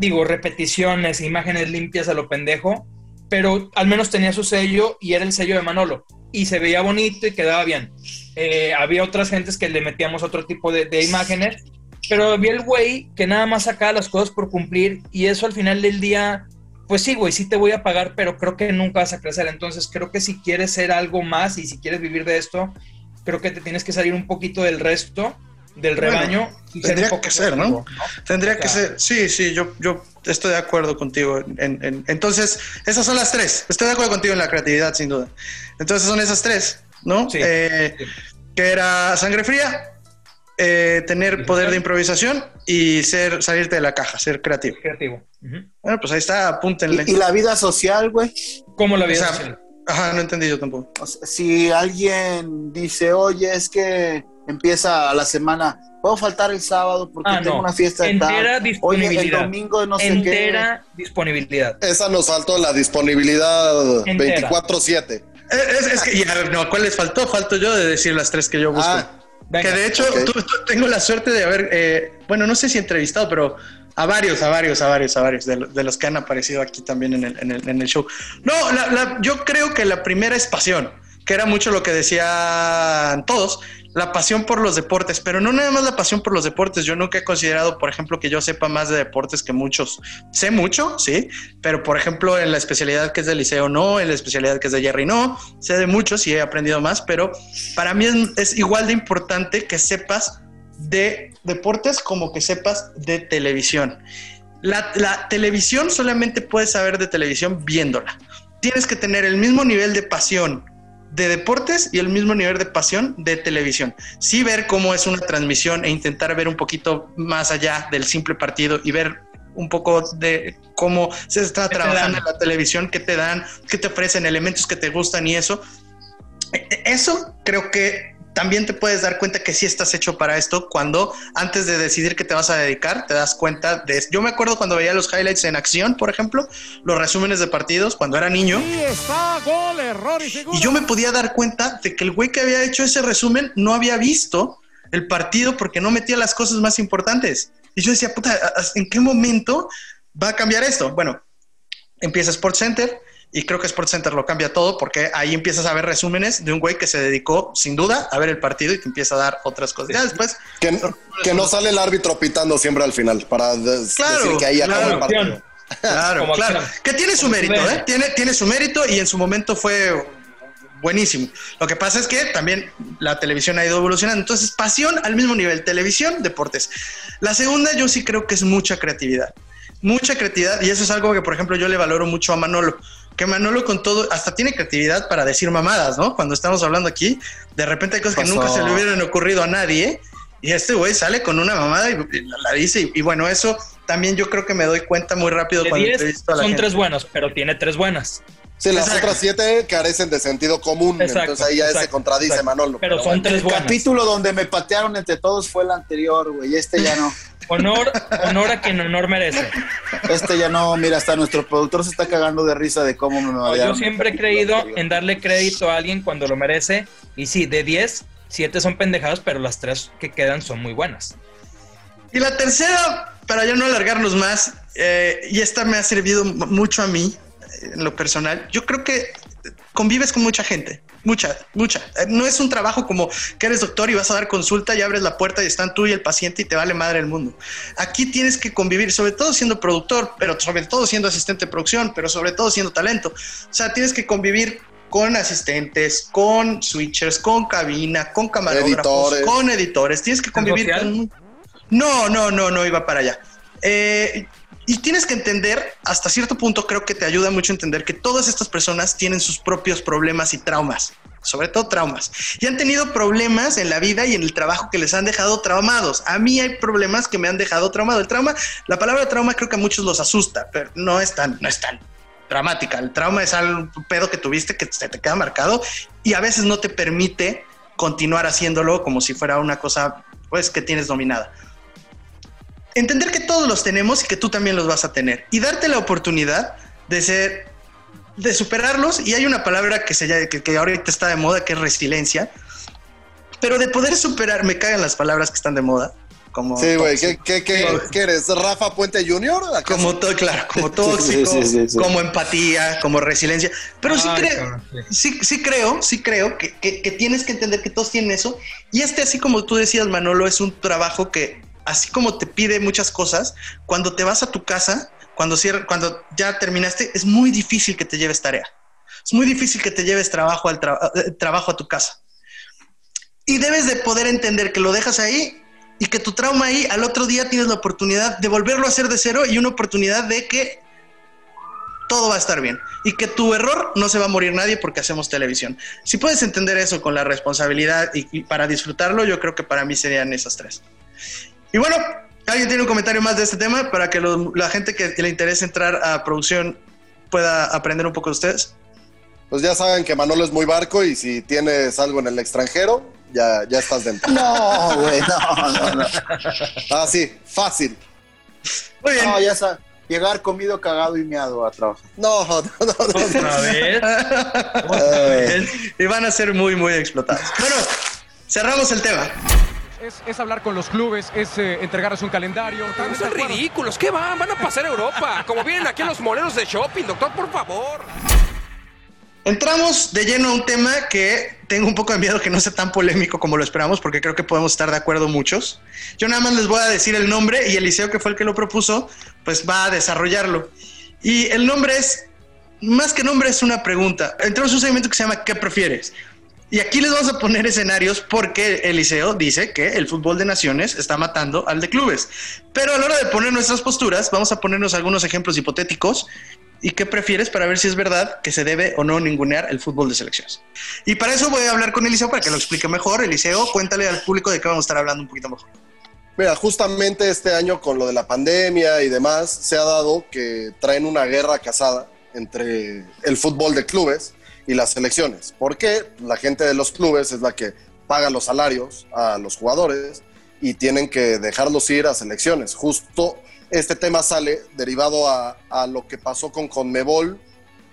Speaker 4: digo, repeticiones, imágenes limpias a lo pendejo, pero al menos tenía su sello y era el sello de Manolo. Y se veía bonito y quedaba bien. Eh, había otras gentes que le metíamos otro tipo de, de imágenes, pero había el güey que nada más sacaba las cosas por cumplir y eso al final del día, pues sí, güey, sí te voy a pagar, pero creo que nunca vas a crecer. Entonces creo que si quieres ser algo más y si quieres vivir de esto, creo que te tienes que salir un poquito del resto del
Speaker 2: Bueno,
Speaker 4: rebaño. y
Speaker 2: tendría
Speaker 4: un poco
Speaker 2: que ser, ¿no?
Speaker 4: creativo,
Speaker 2: Tendría
Speaker 4: O
Speaker 2: que ser, sí, sí, yo, yo estoy de acuerdo contigo. en- en- entonces, esas son las tres. Estoy de acuerdo contigo en la creatividad, sin duda. Entonces, son esas tres, ¿no?
Speaker 4: Sí,
Speaker 2: Eh,
Speaker 4: sí.
Speaker 2: Que era sangre fría, eh, tener poder de improvisación y ser salirte de la caja, ser creativo.
Speaker 4: Creativo. Ujú.
Speaker 2: Bueno, pues ahí está, apúntenle.
Speaker 5: Y, y la vida social, güey.
Speaker 4: ¿Cómo la
Speaker 2: O
Speaker 4: vida
Speaker 2: sea,
Speaker 4: social?
Speaker 2: Ajá, no entendí yo tampoco.
Speaker 5: O sea, si alguien dice, oye, es que empieza la semana, puedo faltar el sábado porque
Speaker 4: Ah,
Speaker 5: tengo
Speaker 4: no.
Speaker 5: una fiesta de
Speaker 4: Entera
Speaker 5: tal. Oye, el
Speaker 4: disponibilidad.
Speaker 5: domingo no sé
Speaker 4: Entera disponibilidad.
Speaker 3: Esa nos faltó la disponibilidad
Speaker 4: Entera.
Speaker 3: 24-7.
Speaker 2: Eh, Es, es que, ya, no, ¿cuál les faltó? Falto yo de decir las tres que yo busco.
Speaker 3: Ah,
Speaker 4: Venga.
Speaker 2: que de hecho,
Speaker 3: ok.
Speaker 2: tú- tú- tengo la suerte de haber, eh, bueno, no sé si entrevistado, pero a varios, a varios, a varios, a varios de, lo- de los que han aparecido aquí también en el, en el- en el show. No, la- la- yo creo que la primera es pasión, que era mucho lo que decían todos, la pasión por los deportes, pero no nada más la pasión por los deportes. Yo nunca he considerado, por ejemplo, que yo sepa más de deportes que muchos. Sé mucho, sí, pero por ejemplo, en la especialidad que es del liceo, no, en la especialidad que es de Jerry, no. Sé de muchos y he aprendido más, pero para mí es, es igual de importante que sepas de deportes como que sepas de televisión. La, la televisión solamente puedes saber de televisión viéndola. Tienes que tener el mismo nivel de pasión de deportes y el mismo nivel de pasión de televisión. Sí ver cómo es una transmisión e intentar ver un poquito más allá del simple partido y ver un poco de cómo se está
Speaker 4: ¿Qué te
Speaker 2: trabajando en la televisión, qué te dan, qué te ofrecen, elementos que te gustan y eso. E- e- Eso creo que también te puedes dar cuenta que sí estás hecho para esto cuando antes de decidir que te vas a dedicar te das cuenta de. Yo me acuerdo cuando veía los highlights en acción, por ejemplo, los resúmenes de partidos cuando era niño. Y yo me podía dar cuenta de que el güey que había hecho ese resumen no había visto el partido porque no metía las cosas más importantes. Y yo decía, puta, ¿en qué momento va a cambiar esto? Bueno, empieza Sports Center y creo que Sports Center lo cambia todo porque ahí empiezas a ver resúmenes de un güey que se dedicó sin duda a ver el partido y te empieza a dar otras cosas. Ya después,
Speaker 3: Que, que no sale el árbitro pitando siempre al final para
Speaker 2: Claro,
Speaker 3: decir que ahí acabó
Speaker 2: claro.
Speaker 3: el partido.
Speaker 2: Claro,
Speaker 4: Como
Speaker 2: claro.
Speaker 4: acción.
Speaker 2: Que tiene su
Speaker 4: Como
Speaker 2: mérito, ¿eh?
Speaker 4: mérito.
Speaker 2: Tiene, tiene su mérito y en su momento fue buenísimo. Lo que pasa es que también la televisión ha ido evolucionando. Entonces, pasión al mismo nivel, televisión, deportes. La segunda yo sí creo que es mucha creatividad. Mucha creatividad y eso es algo que, por ejemplo, yo le valoro mucho a Manolo. Que Manolo con todo, hasta tiene creatividad para decir mamadas, ¿no? Cuando estamos hablando aquí, de repente hay cosas que nunca se le hubieran ocurrido a nadie. Y este güey sale con una mamada y, y la, la dice. Y, y bueno, eso también yo creo que me doy cuenta muy rápido
Speaker 4: De
Speaker 2: cuando
Speaker 4: 10
Speaker 2: entrevisto a la
Speaker 4: son
Speaker 2: gente.
Speaker 4: tres buenos, pero tiene tres buenas.
Speaker 3: Sí, las
Speaker 2: Exacto.
Speaker 3: otras siete carecen de sentido común.
Speaker 4: Exacto,
Speaker 3: entonces ahí ya se contradice
Speaker 4: exacto.
Speaker 3: Manolo.
Speaker 4: Pero son
Speaker 3: bueno.
Speaker 4: tres
Speaker 5: El
Speaker 4: buenas.
Speaker 5: capítulo donde me patearon entre todos fue el anterior, güey. Este ya no. *laughs*
Speaker 4: Honor, honor a quien honor merece.
Speaker 5: Este ya no. Mira, hasta nuestro productor se está cagando de risa de cómo me
Speaker 4: Yo
Speaker 5: madrearon.
Speaker 4: siempre he creído en darle crédito a alguien cuando lo merece. Y sí, de 10, 7 son pendejadas, pero las tres que quedan son muy buenas.
Speaker 2: Y la tercera, para ya no alargarnos más, eh, y esta me ha servido mucho a mí, en lo personal, yo creo que convives con mucha gente, mucha, mucha. Eh, No es un trabajo como que eres doctor y vas a dar consulta y abres la puerta y están tú y el paciente y te vale madre el mundo. Aquí tienes que convivir, sobre todo siendo productor, pero sobre todo siendo asistente de producción, pero sobre todo siendo talento. O sea, tienes que convivir con asistentes, con switchers, con cabina, con camarógrafos,
Speaker 3: Editores.
Speaker 2: con editores. Tienes que convivir con no, no, no, no iba para allá. Eh, y tienes que entender, hasta cierto punto creo que te ayuda mucho a entender que todas estas personas tienen sus propios problemas y traumas, sobre todo traumas. Y han tenido problemas en la vida y en el trabajo que les han dejado traumados. A mí hay problemas que me han dejado traumado. El trauma, la palabra trauma creo que a muchos los asusta, pero no es tan, no es tan dramática. El trauma es algo, pedo que tuviste que se te queda marcado y a veces no te permite continuar haciéndolo como si fuera una cosa pues que tienes dominada. Entender que todos los tenemos y que tú también los vas a tener y darte la oportunidad de ser, de superarlos. Y hay una palabra que, se, que, que ahorita está de moda, que es resiliencia, pero de poder superar, me cagan las palabras que están de moda. Como
Speaker 3: Sí, güey. ¿qué, qué, qué, qué eres? ¿Rafa Puente Jr.?
Speaker 2: Como todo, claro, como *laughs* tóxico,
Speaker 5: sí, sí, sí.
Speaker 2: como empatía, como resiliencia. Pero sí,
Speaker 4: Ay,
Speaker 2: creo,
Speaker 4: cabrón,
Speaker 2: sí, sí creo, sí creo que, que- que tienes que entender que todos tienen eso. Y este, así como tú decías, Manolo, es un trabajo que, así como te pide muchas cosas, cuando te vas a tu casa, cuando, cierra- cuando ya terminaste, es muy difícil que te lleves tarea. Es muy difícil que te lleves trabajo, al eh, trabajo a tu casa. Y debes de poder entender que lo dejas ahí y que tu trauma ahí al otro día tienes la oportunidad de volverlo a hacer de cero y una oportunidad de que todo va a estar bien y que tu error no se va a morir nadie porque hacemos televisión. Si puedes entender eso con la responsabilidad y, y para disfrutarlo, yo creo que para mí serían esas tres. Y bueno, ¿alguien tiene un comentario más de este tema para que lo- la gente que le interese entrar a producción pueda aprender un poco de ustedes?
Speaker 3: Pues ya saben que Manolo es muy barco y si tienes algo en el extranjero, ya, ya estás dentro.
Speaker 5: No, güey, no, no, no. *laughs*
Speaker 3: Ah, sí, fácil.
Speaker 2: Muy bien.
Speaker 5: No, ya sabes. Llegar comido, cagado y meado a trabajar.
Speaker 3: No, no, no. no.
Speaker 4: Otra *laughs* vez.
Speaker 5: Eh,
Speaker 2: y van a ser muy, muy explotados. Bueno, cerramos el tema.
Speaker 6: Es, es hablar con los clubes, es eh, entregarles un calendario.
Speaker 7: No son ridículos, ¿qué van? Van a pasar a Europa. *laughs* Como vienen aquí a los moleros de shopping, doctor, por favor.
Speaker 2: Entramos de lleno a un tema que tengo un poco de miedo que no sea tan polémico como lo esperamos, porque creo que podemos estar de acuerdo muchos. Yo nada más les voy a decir el nombre y Eliseo, que fue el que lo propuso, pues va a desarrollarlo. Y el nombre es, más que nombre, es una pregunta. Entramos a un segmento que se llama ¿Qué prefieres? Y aquí les vamos a poner escenarios porque Eliseo dice que el fútbol de naciones está matando al de clubes. Pero a la hora de poner nuestras posturas, vamos a ponernos algunos ejemplos hipotéticos ¿Y qué prefieres para ver si es verdad que se debe o no ningunear el fútbol de selecciones? Y para eso voy a hablar con Eliseo para que lo explique mejor. Eliseo, cuéntale al público de qué vamos a estar hablando un poquito mejor.
Speaker 3: Mira, justamente este año con lo de la pandemia y demás, se ha dado que traen una guerra casada entre el fútbol de clubes y las selecciones. Porque la gente de los clubes es la que paga los salarios a los jugadores y tienen que dejarlos ir a selecciones. Justo este tema sale derivado a lo que pasó con Conmebol,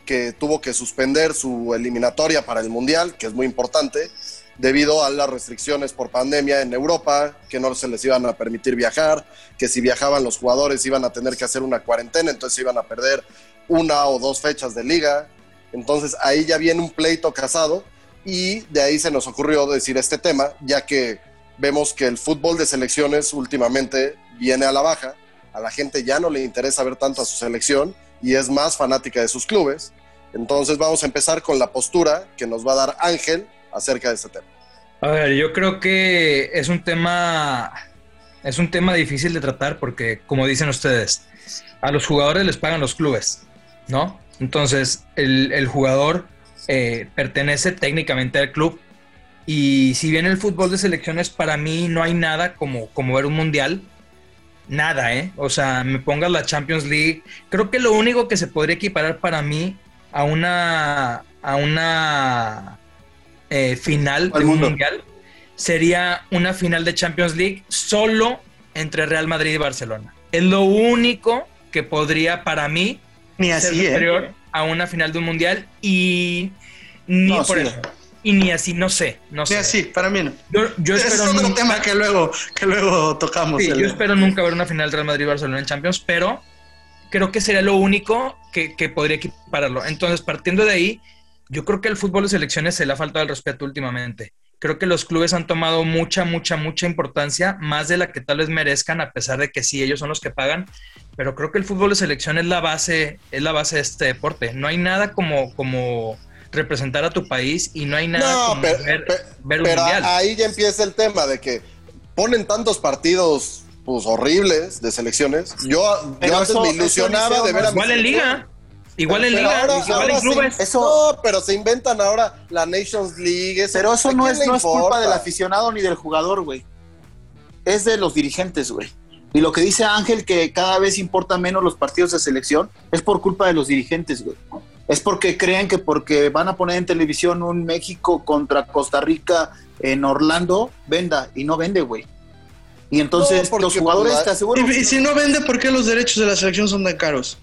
Speaker 3: que tuvo que suspender su eliminatoria para el Mundial, que es muy importante, debido a las restricciones por pandemia en Europa, que no se les iban a permitir viajar, que si viajaban los jugadores iban a tener que hacer una cuarentena, entonces iban a perder una o dos fechas de liga. Entonces ahí ya viene un pleito casado y de ahí se nos ocurrió decir este tema, ya que vemos que el fútbol de selecciones últimamente viene a la baja, a la gente ya no le interesa ver tanto a su selección y es más fanática de sus clubes. Entonces vamos a empezar con la postura que nos va a dar Ángel acerca de este tema.
Speaker 4: A ver, yo creo que es un tema, es un tema difícil de tratar porque, como dicen ustedes, a los jugadores les pagan los clubes, ¿no? Entonces, el, el jugador eh, pertenece técnicamente al club y si bien el fútbol de selecciones para mí no hay nada como, como ver un mundial, nada, ¿eh? O sea, me pongas la Champions League, creo que lo único que se podría equiparar para mí a una, a una eh, final
Speaker 5: Al
Speaker 4: de un mundial sería una final de Champions League solo entre Real Madrid y Barcelona. Es lo único que podría para mí
Speaker 2: Ni
Speaker 4: ser
Speaker 2: así, ¿eh?
Speaker 4: superior a una final de un mundial y ni
Speaker 5: No,
Speaker 4: por
Speaker 5: sí.
Speaker 4: eso. Y ni así, no sé, no
Speaker 2: Ni
Speaker 4: sé.
Speaker 2: así, para mí no.
Speaker 4: Yo, yo
Speaker 2: es
Speaker 4: espero
Speaker 2: otro
Speaker 4: nunca-
Speaker 2: tema que luego, que luego tocamos.
Speaker 4: Sí, yo espero nunca ver una final Real Madrid-Barcelona en Champions, pero creo que sería lo único que, que podría equipararlo. Entonces, partiendo de ahí, yo creo que el fútbol de selecciones se le ha faltado el respeto últimamente. Creo que los clubes han tomado mucha, mucha, mucha importancia, más de la que tal vez merezcan, a pesar de que sí, ellos son los que pagan. Pero creo que el fútbol de selección es la base, es la base de este deporte. No hay nada como, como representar a tu país y no hay nada
Speaker 3: No,
Speaker 4: como
Speaker 3: pero,
Speaker 4: ver,
Speaker 3: pe-
Speaker 4: ver un
Speaker 3: pero
Speaker 4: mundial.
Speaker 3: ahí ya empieza el tema de que ponen tantos partidos pues, horribles de selecciones. Yo, yo
Speaker 5: Pero
Speaker 3: antes
Speaker 5: eso-
Speaker 3: me ilusionaba de ver a
Speaker 5: es
Speaker 3: mi
Speaker 4: liga, igual en liga,
Speaker 3: ahora-
Speaker 4: igual
Speaker 3: ahora
Speaker 4: en clubes.
Speaker 5: Eso-
Speaker 3: No, pero se inventan ahora la Nations League. eso-
Speaker 5: Pero eso
Speaker 3: ¿a
Speaker 5: no es,
Speaker 3: le
Speaker 5: no es culpa del aficionado ni del jugador, güey. Es de los dirigentes, güey. Y lo que dice Ángel, que cada vez importan menos los partidos de selección, es por culpa de los dirigentes, güey. Es porque creen que porque van a poner en televisión un México contra Costa Rica en Orlando, venda. Y no vende, güey. Y entonces
Speaker 3: No,
Speaker 5: los jugadores
Speaker 3: pues,
Speaker 5: te aseguro.
Speaker 2: Y, y si no vende, ¿por qué los derechos de la selección son tan caros?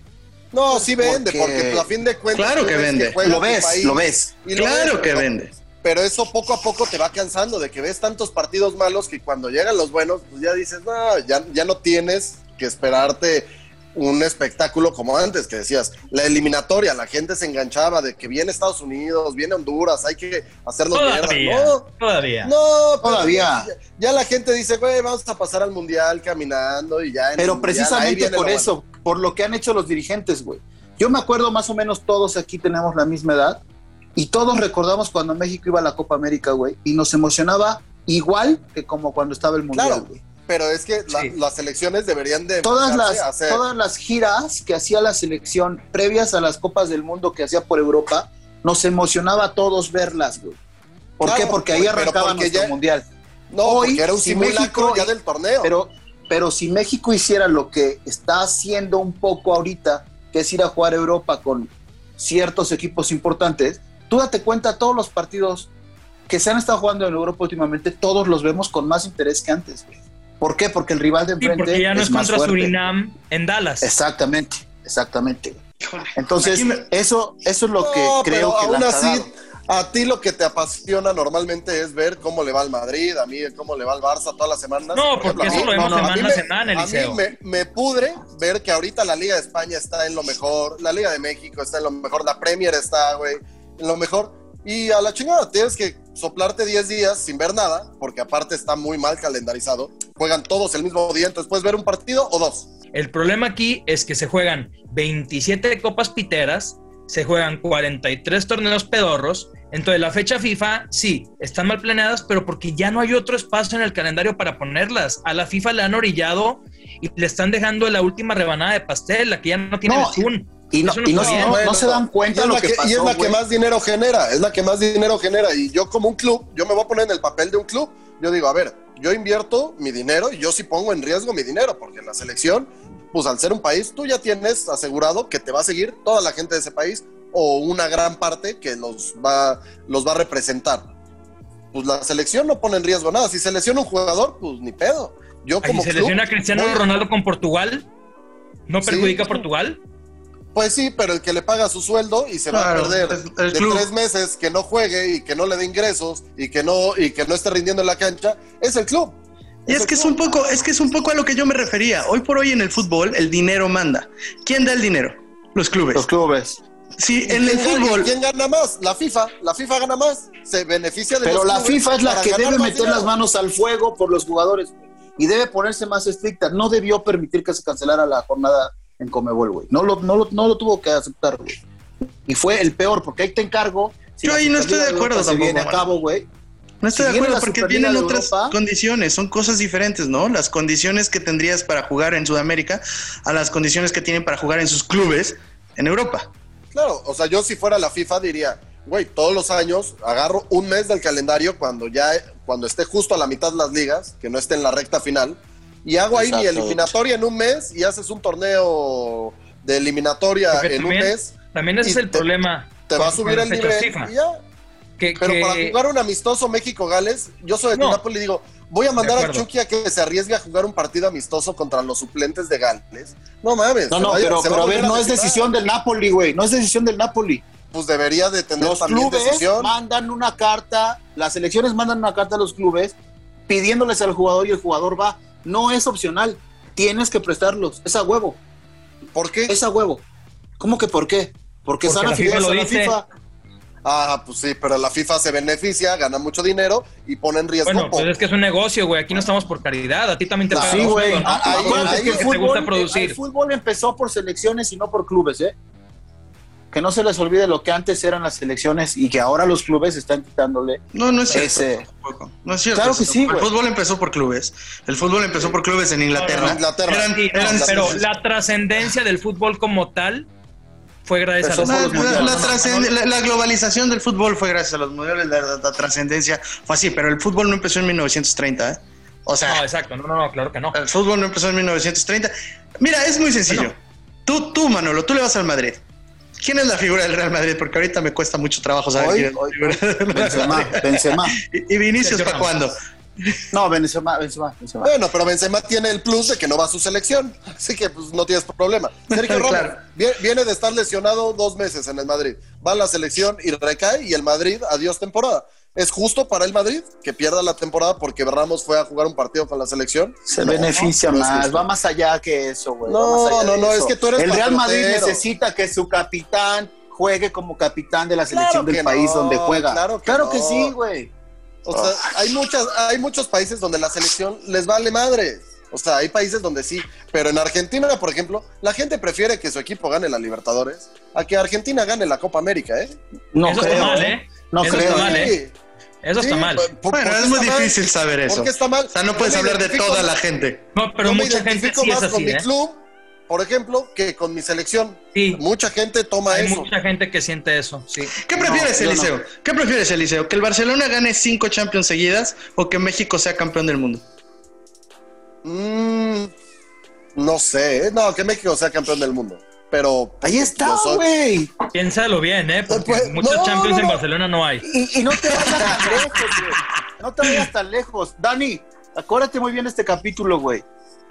Speaker 3: No, sí vende,
Speaker 5: Porque-
Speaker 3: porque, pues, a fin de cuentas.
Speaker 2: Claro que vende.
Speaker 5: lo ves,
Speaker 3: país
Speaker 5: lo ves.
Speaker 3: y lo
Speaker 2: Claro
Speaker 3: ves,
Speaker 2: que
Speaker 3: pero-
Speaker 2: vende.
Speaker 3: Pero eso poco a poco te va cansando de que ves tantos partidos malos que cuando llegan los buenos, pues ya dices, no, ya, ya no tienes que esperarte un espectáculo como antes, que decías, la eliminatoria, la gente se enganchaba de que viene Estados Unidos, viene Honduras, hay que hacernos
Speaker 4: Todavía,
Speaker 3: mierda. No,
Speaker 4: todavía.
Speaker 3: no,
Speaker 5: Todavía.
Speaker 3: Ya, ya la gente dice, güey, vamos a pasar al mundial caminando y ya. en el
Speaker 5: Pero precisamente por eso, por lo que han hecho los dirigentes, güey. Yo me acuerdo más o menos todos aquí tenemos la misma edad y todos recordamos cuando México iba a la Copa América, güey, y nos emocionaba igual que como cuando estaba el Mundial,
Speaker 3: Claro.
Speaker 5: güey.
Speaker 3: Pero es que la-
Speaker 4: Sí.
Speaker 3: las selecciones deberían de
Speaker 5: Todas las,
Speaker 3: hacer-
Speaker 5: todas las giras que hacía la selección previas a las Copas del Mundo que hacía por Europa, nos emocionaba a todos verlas, güey. ¿Por
Speaker 3: Claro,
Speaker 5: qué? Porque ahí arrancaba
Speaker 3: porque
Speaker 5: nuestro
Speaker 3: ya-
Speaker 5: Mundial.
Speaker 3: No,
Speaker 5: Hoy,
Speaker 3: porque era un
Speaker 5: si
Speaker 3: simulacro
Speaker 5: México-
Speaker 3: ya del torneo.
Speaker 5: Pero, pero si México hiciera lo que está haciendo un poco ahorita, que es ir a jugar a Europa con ciertos equipos importantes, tú date cuenta, todos los partidos que se han estado jugando en Europa últimamente, todos los vemos con más interés que antes. güey. ¿Por qué? Porque el rival de
Speaker 4: Sí,
Speaker 5: enfrente
Speaker 4: porque ya no
Speaker 5: es
Speaker 4: contra. Surinam en Dallas.
Speaker 5: Exactamente, exactamente. Entonces,
Speaker 2: me-
Speaker 5: eso, eso es lo que
Speaker 3: No,
Speaker 5: creo
Speaker 3: pero
Speaker 5: que la
Speaker 3: aún así. A ti lo que te apasiona normalmente es ver cómo le va al Madrid, a mí cómo le va al Barça todas las semanas.
Speaker 4: No,
Speaker 3: Por
Speaker 4: porque
Speaker 3: ejemplo,
Speaker 4: eso
Speaker 3: mí-
Speaker 4: lo vemos
Speaker 5: no, no,
Speaker 3: a
Speaker 4: semana a
Speaker 3: me-
Speaker 4: semana,
Speaker 3: A mí me, me pudre ver que ahorita la Liga de España está en lo mejor, la Liga de México está en lo mejor, la Premier está, güey, en lo mejor. Y a la chingada, tienes que soplarte 10 días sin ver nada, porque aparte está muy mal calendarizado. Juegan todos el mismo día, entonces puedes ver un partido o dos.
Speaker 4: El problema aquí es que se juegan 27 copas piteras, se juegan 43 torneos pedorros. Entonces, la fecha FIFA, sí, están mal planeadas, pero porque ya no hay otro espacio en el calendario para ponerlas. A la FIFA le han orillado y le están dejando la última rebanada de pastel, la que ya no tiene
Speaker 5: No,
Speaker 4: betún.
Speaker 5: Y no, y no, se dan cuenta lo que, pasó,
Speaker 3: Y es la que más dinero genera, es la que más dinero genera. Y yo como un club, yo me voy a poner en el papel de un club, yo digo, a ver, yo invierto mi dinero y yo sí pongo en riesgo mi dinero, porque en la selección, pues al ser un país, tú ya tienes asegurado que te va a seguir toda la gente de ese país o una gran parte que los va, los va a representar. Pues la selección no pone en riesgo nada. Si se lesiona un jugador, pues ni pedo. Yo como
Speaker 4: si se
Speaker 3: club,
Speaker 4: lesiona Cristiano
Speaker 3: voy-
Speaker 4: Ronaldo con Portugal, ¿no
Speaker 3: Sí.
Speaker 4: perjudica a Portugal?
Speaker 3: Pues sí, pero el que le paga su sueldo y se va a
Speaker 2: Claro,
Speaker 3: perder
Speaker 2: es el
Speaker 3: de
Speaker 2: club.
Speaker 3: tres meses que no juegue y que no le dé ingresos y que no y que no esté rindiendo en la cancha es el club.
Speaker 2: Y es que es un poco, es que es un poco a lo que yo me refería. Hoy por hoy en el fútbol el dinero manda. ¿Quién da el dinero? Los clubes.
Speaker 5: Los clubes.
Speaker 2: Sí,
Speaker 3: ¿Y
Speaker 2: en el fútbol.
Speaker 3: ¿Quién gana más? La FIFA. La FIFA gana más. Se beneficia de
Speaker 5: Pero
Speaker 3: los
Speaker 5: la
Speaker 3: clubes
Speaker 5: FIFA es la que debe meter
Speaker 3: dinero.
Speaker 5: las manos al fuego por los jugadores y debe ponerse más estricta. No debió permitir que se cancelara la jornada en Comebol, güey. No lo, no, lo, no lo tuvo que aceptar, güey. Y fue el peor, porque ahí te encargo. si
Speaker 2: Yo ahí no estoy de acuerdo
Speaker 5: Europa se
Speaker 2: tampoco,
Speaker 5: viene a cabo, güey.
Speaker 2: No estoy
Speaker 5: Si
Speaker 2: de acuerdo porque
Speaker 5: Superliga
Speaker 2: tienen
Speaker 5: de
Speaker 2: otras
Speaker 5: Europa-
Speaker 2: condiciones, son cosas diferentes, ¿no? Las condiciones que tendrías para jugar en Sudamérica a las condiciones que tienen para jugar en sus clubes en Europa.
Speaker 3: Claro, o sea, yo si fuera la FIFA diría, güey, todos los años agarro un mes del calendario cuando ya, cuando esté justo a la mitad las ligas, que no esté en la recta final, y hago ahí mi eliminatoria en un mes y haces un torneo de eliminatoria
Speaker 4: Porque
Speaker 3: en un mes,
Speaker 4: También ese es el
Speaker 3: te-
Speaker 4: problema.
Speaker 3: te va a subir el nivel
Speaker 4: FIFA.
Speaker 3: y ya.
Speaker 4: Que-
Speaker 3: Pero
Speaker 4: que-
Speaker 3: para jugar un amistoso México-Gales, yo soy de
Speaker 4: No.
Speaker 3: Nápoles y digo, voy a mandar a. Chucky a que se arriesgue a jugar un partido amistoso contra los suplentes de Gales. No mames.
Speaker 5: No, no, pero, a ver, no es decisión del Napoli, güey. No es decisión del Napoli.
Speaker 3: Pues debería de tener
Speaker 5: Los
Speaker 3: también
Speaker 5: clubes
Speaker 3: decisión.
Speaker 5: mandan una carta, las elecciones mandan una carta a los clubes pidiéndoles al jugador y el jugador va. No es opcional. Tienes que prestarlos. Es a huevo.
Speaker 3: ¿Por qué?
Speaker 5: Es a huevo. ¿Cómo que por qué? Porque,
Speaker 4: Porque
Speaker 5: están
Speaker 4: la FIFA lo dice.
Speaker 5: FIFA.
Speaker 3: Ah, pues sí, pero la FIFA se beneficia, gana mucho dinero y pone en riesgo.
Speaker 4: Bueno, pues es que es un negocio, güey. Aquí no estamos por caridad. A ti también te pagan
Speaker 5: Sí, güey.
Speaker 3: Ah, ahí-
Speaker 5: el fútbol,
Speaker 4: producir.
Speaker 5: el fútbol empezó por selecciones y no por clubes, ¿eh? Que no se les olvide lo que antes eran las selecciones y que ahora los clubes están quitándole
Speaker 2: No, no es cierto.
Speaker 5: ese.
Speaker 2: tampoco. No es cierto.
Speaker 5: Claro que sí,
Speaker 2: El fútbol empezó por clubes. El fútbol empezó por clubes en Inglaterra.
Speaker 3: Inglaterra.
Speaker 2: Eran-
Speaker 4: Sí, no,
Speaker 2: eran-
Speaker 4: pero la trascendencia del fútbol como tal fue gracias a los
Speaker 2: La,
Speaker 5: los
Speaker 2: la-
Speaker 5: mundiales.
Speaker 2: la trascend- la- la globalización del fútbol fue gracias a los mundiales, la, la- la trascendencia fue así, pero el fútbol no empezó en 1930, ¿eh? O sea,
Speaker 4: No, exacto. No, no, no, claro que no.
Speaker 2: el fútbol no empezó en 1930. Mira, es muy sencillo.
Speaker 4: Bueno.
Speaker 2: Tú, tú, Manolo, tú le vas al Madrid. ¿Quién es la figura del Real Madrid? Porque ahorita me cuesta mucho trabajo saber
Speaker 5: Hoy,
Speaker 2: quién es la
Speaker 5: hoy,
Speaker 2: figura
Speaker 5: Benzema. *laughs*
Speaker 2: ¿Y, y Vinicius para cuándo?
Speaker 5: No, Benzema, Benzema, Benzema.
Speaker 3: Bueno, pero Benzema tiene el plus de que no va a su selección, así que pues no tienes problema. Sergio *laughs* Ramos
Speaker 2: Claro.
Speaker 3: viene de estar lesionado dos meses en el Madrid, va a la selección y recae y el Madrid, adiós temporada. ¿Es justo para el Madrid que pierda la temporada porque Ramos fue a jugar un partido con la selección?
Speaker 5: Se
Speaker 3: No,
Speaker 5: beneficia
Speaker 3: no
Speaker 5: más, va más allá que eso, güey.
Speaker 3: No, no, no,
Speaker 5: eso.
Speaker 3: es que tú eres
Speaker 5: El Real Madrid necesita que su capitán juegue como capitán de la selección
Speaker 3: Claro
Speaker 5: del país
Speaker 3: no,
Speaker 5: donde juega.
Speaker 3: claro que
Speaker 5: claro que
Speaker 3: no.
Speaker 5: sí, güey.
Speaker 3: O sea, hay, muchas, hay muchos países donde la selección les vale madre. O sea, hay países donde sí. Pero en Argentina, por ejemplo, la gente prefiere que su equipo gane la Libertadores a que Argentina gane la Copa América, ¿eh?
Speaker 5: No
Speaker 4: Eso
Speaker 5: creo.
Speaker 4: está mal, ¿eh?
Speaker 5: No
Speaker 4: Eso
Speaker 5: creo.
Speaker 4: está mal. ¿eh? Eso está mal.
Speaker 3: por- por-
Speaker 2: Bueno,
Speaker 3: ¿por
Speaker 2: es muy
Speaker 3: mal?
Speaker 2: difícil saber eso.
Speaker 3: ¿Por qué está mal?
Speaker 2: O sea, no puedes hablar de toda la gente.
Speaker 4: No, pero
Speaker 3: me
Speaker 4: mucha gente
Speaker 3: identifico
Speaker 4: sí es
Speaker 3: más con
Speaker 4: así,
Speaker 3: mi
Speaker 4: ¿eh?
Speaker 3: club, por ejemplo, que con mi selección.
Speaker 4: Sí,
Speaker 3: Mucha gente toma
Speaker 4: hay
Speaker 3: eso.
Speaker 4: mucha gente que siente eso, sí.
Speaker 2: ¿Qué prefieres,
Speaker 5: no.
Speaker 2: Eliseo? ¿Qué prefieres, Eliseo? ¿Que el Barcelona gane cinco Champions seguidas o que México sea campeón del mundo?
Speaker 3: Mm, no sé, ¿eh? no, que México sea campeón del mundo. Pero
Speaker 5: Ahí está,
Speaker 3: soy-
Speaker 5: güey.
Speaker 4: Piénsalo bien, ¿eh? Porque
Speaker 3: Pues,
Speaker 4: muchos
Speaker 3: no,
Speaker 4: Champions
Speaker 3: no,
Speaker 4: en. Barcelona no hay.
Speaker 5: Y, y no te vayas tan lejos, güey. No te vayas tan lejos. Dani, acuérdate muy bien este capítulo, güey.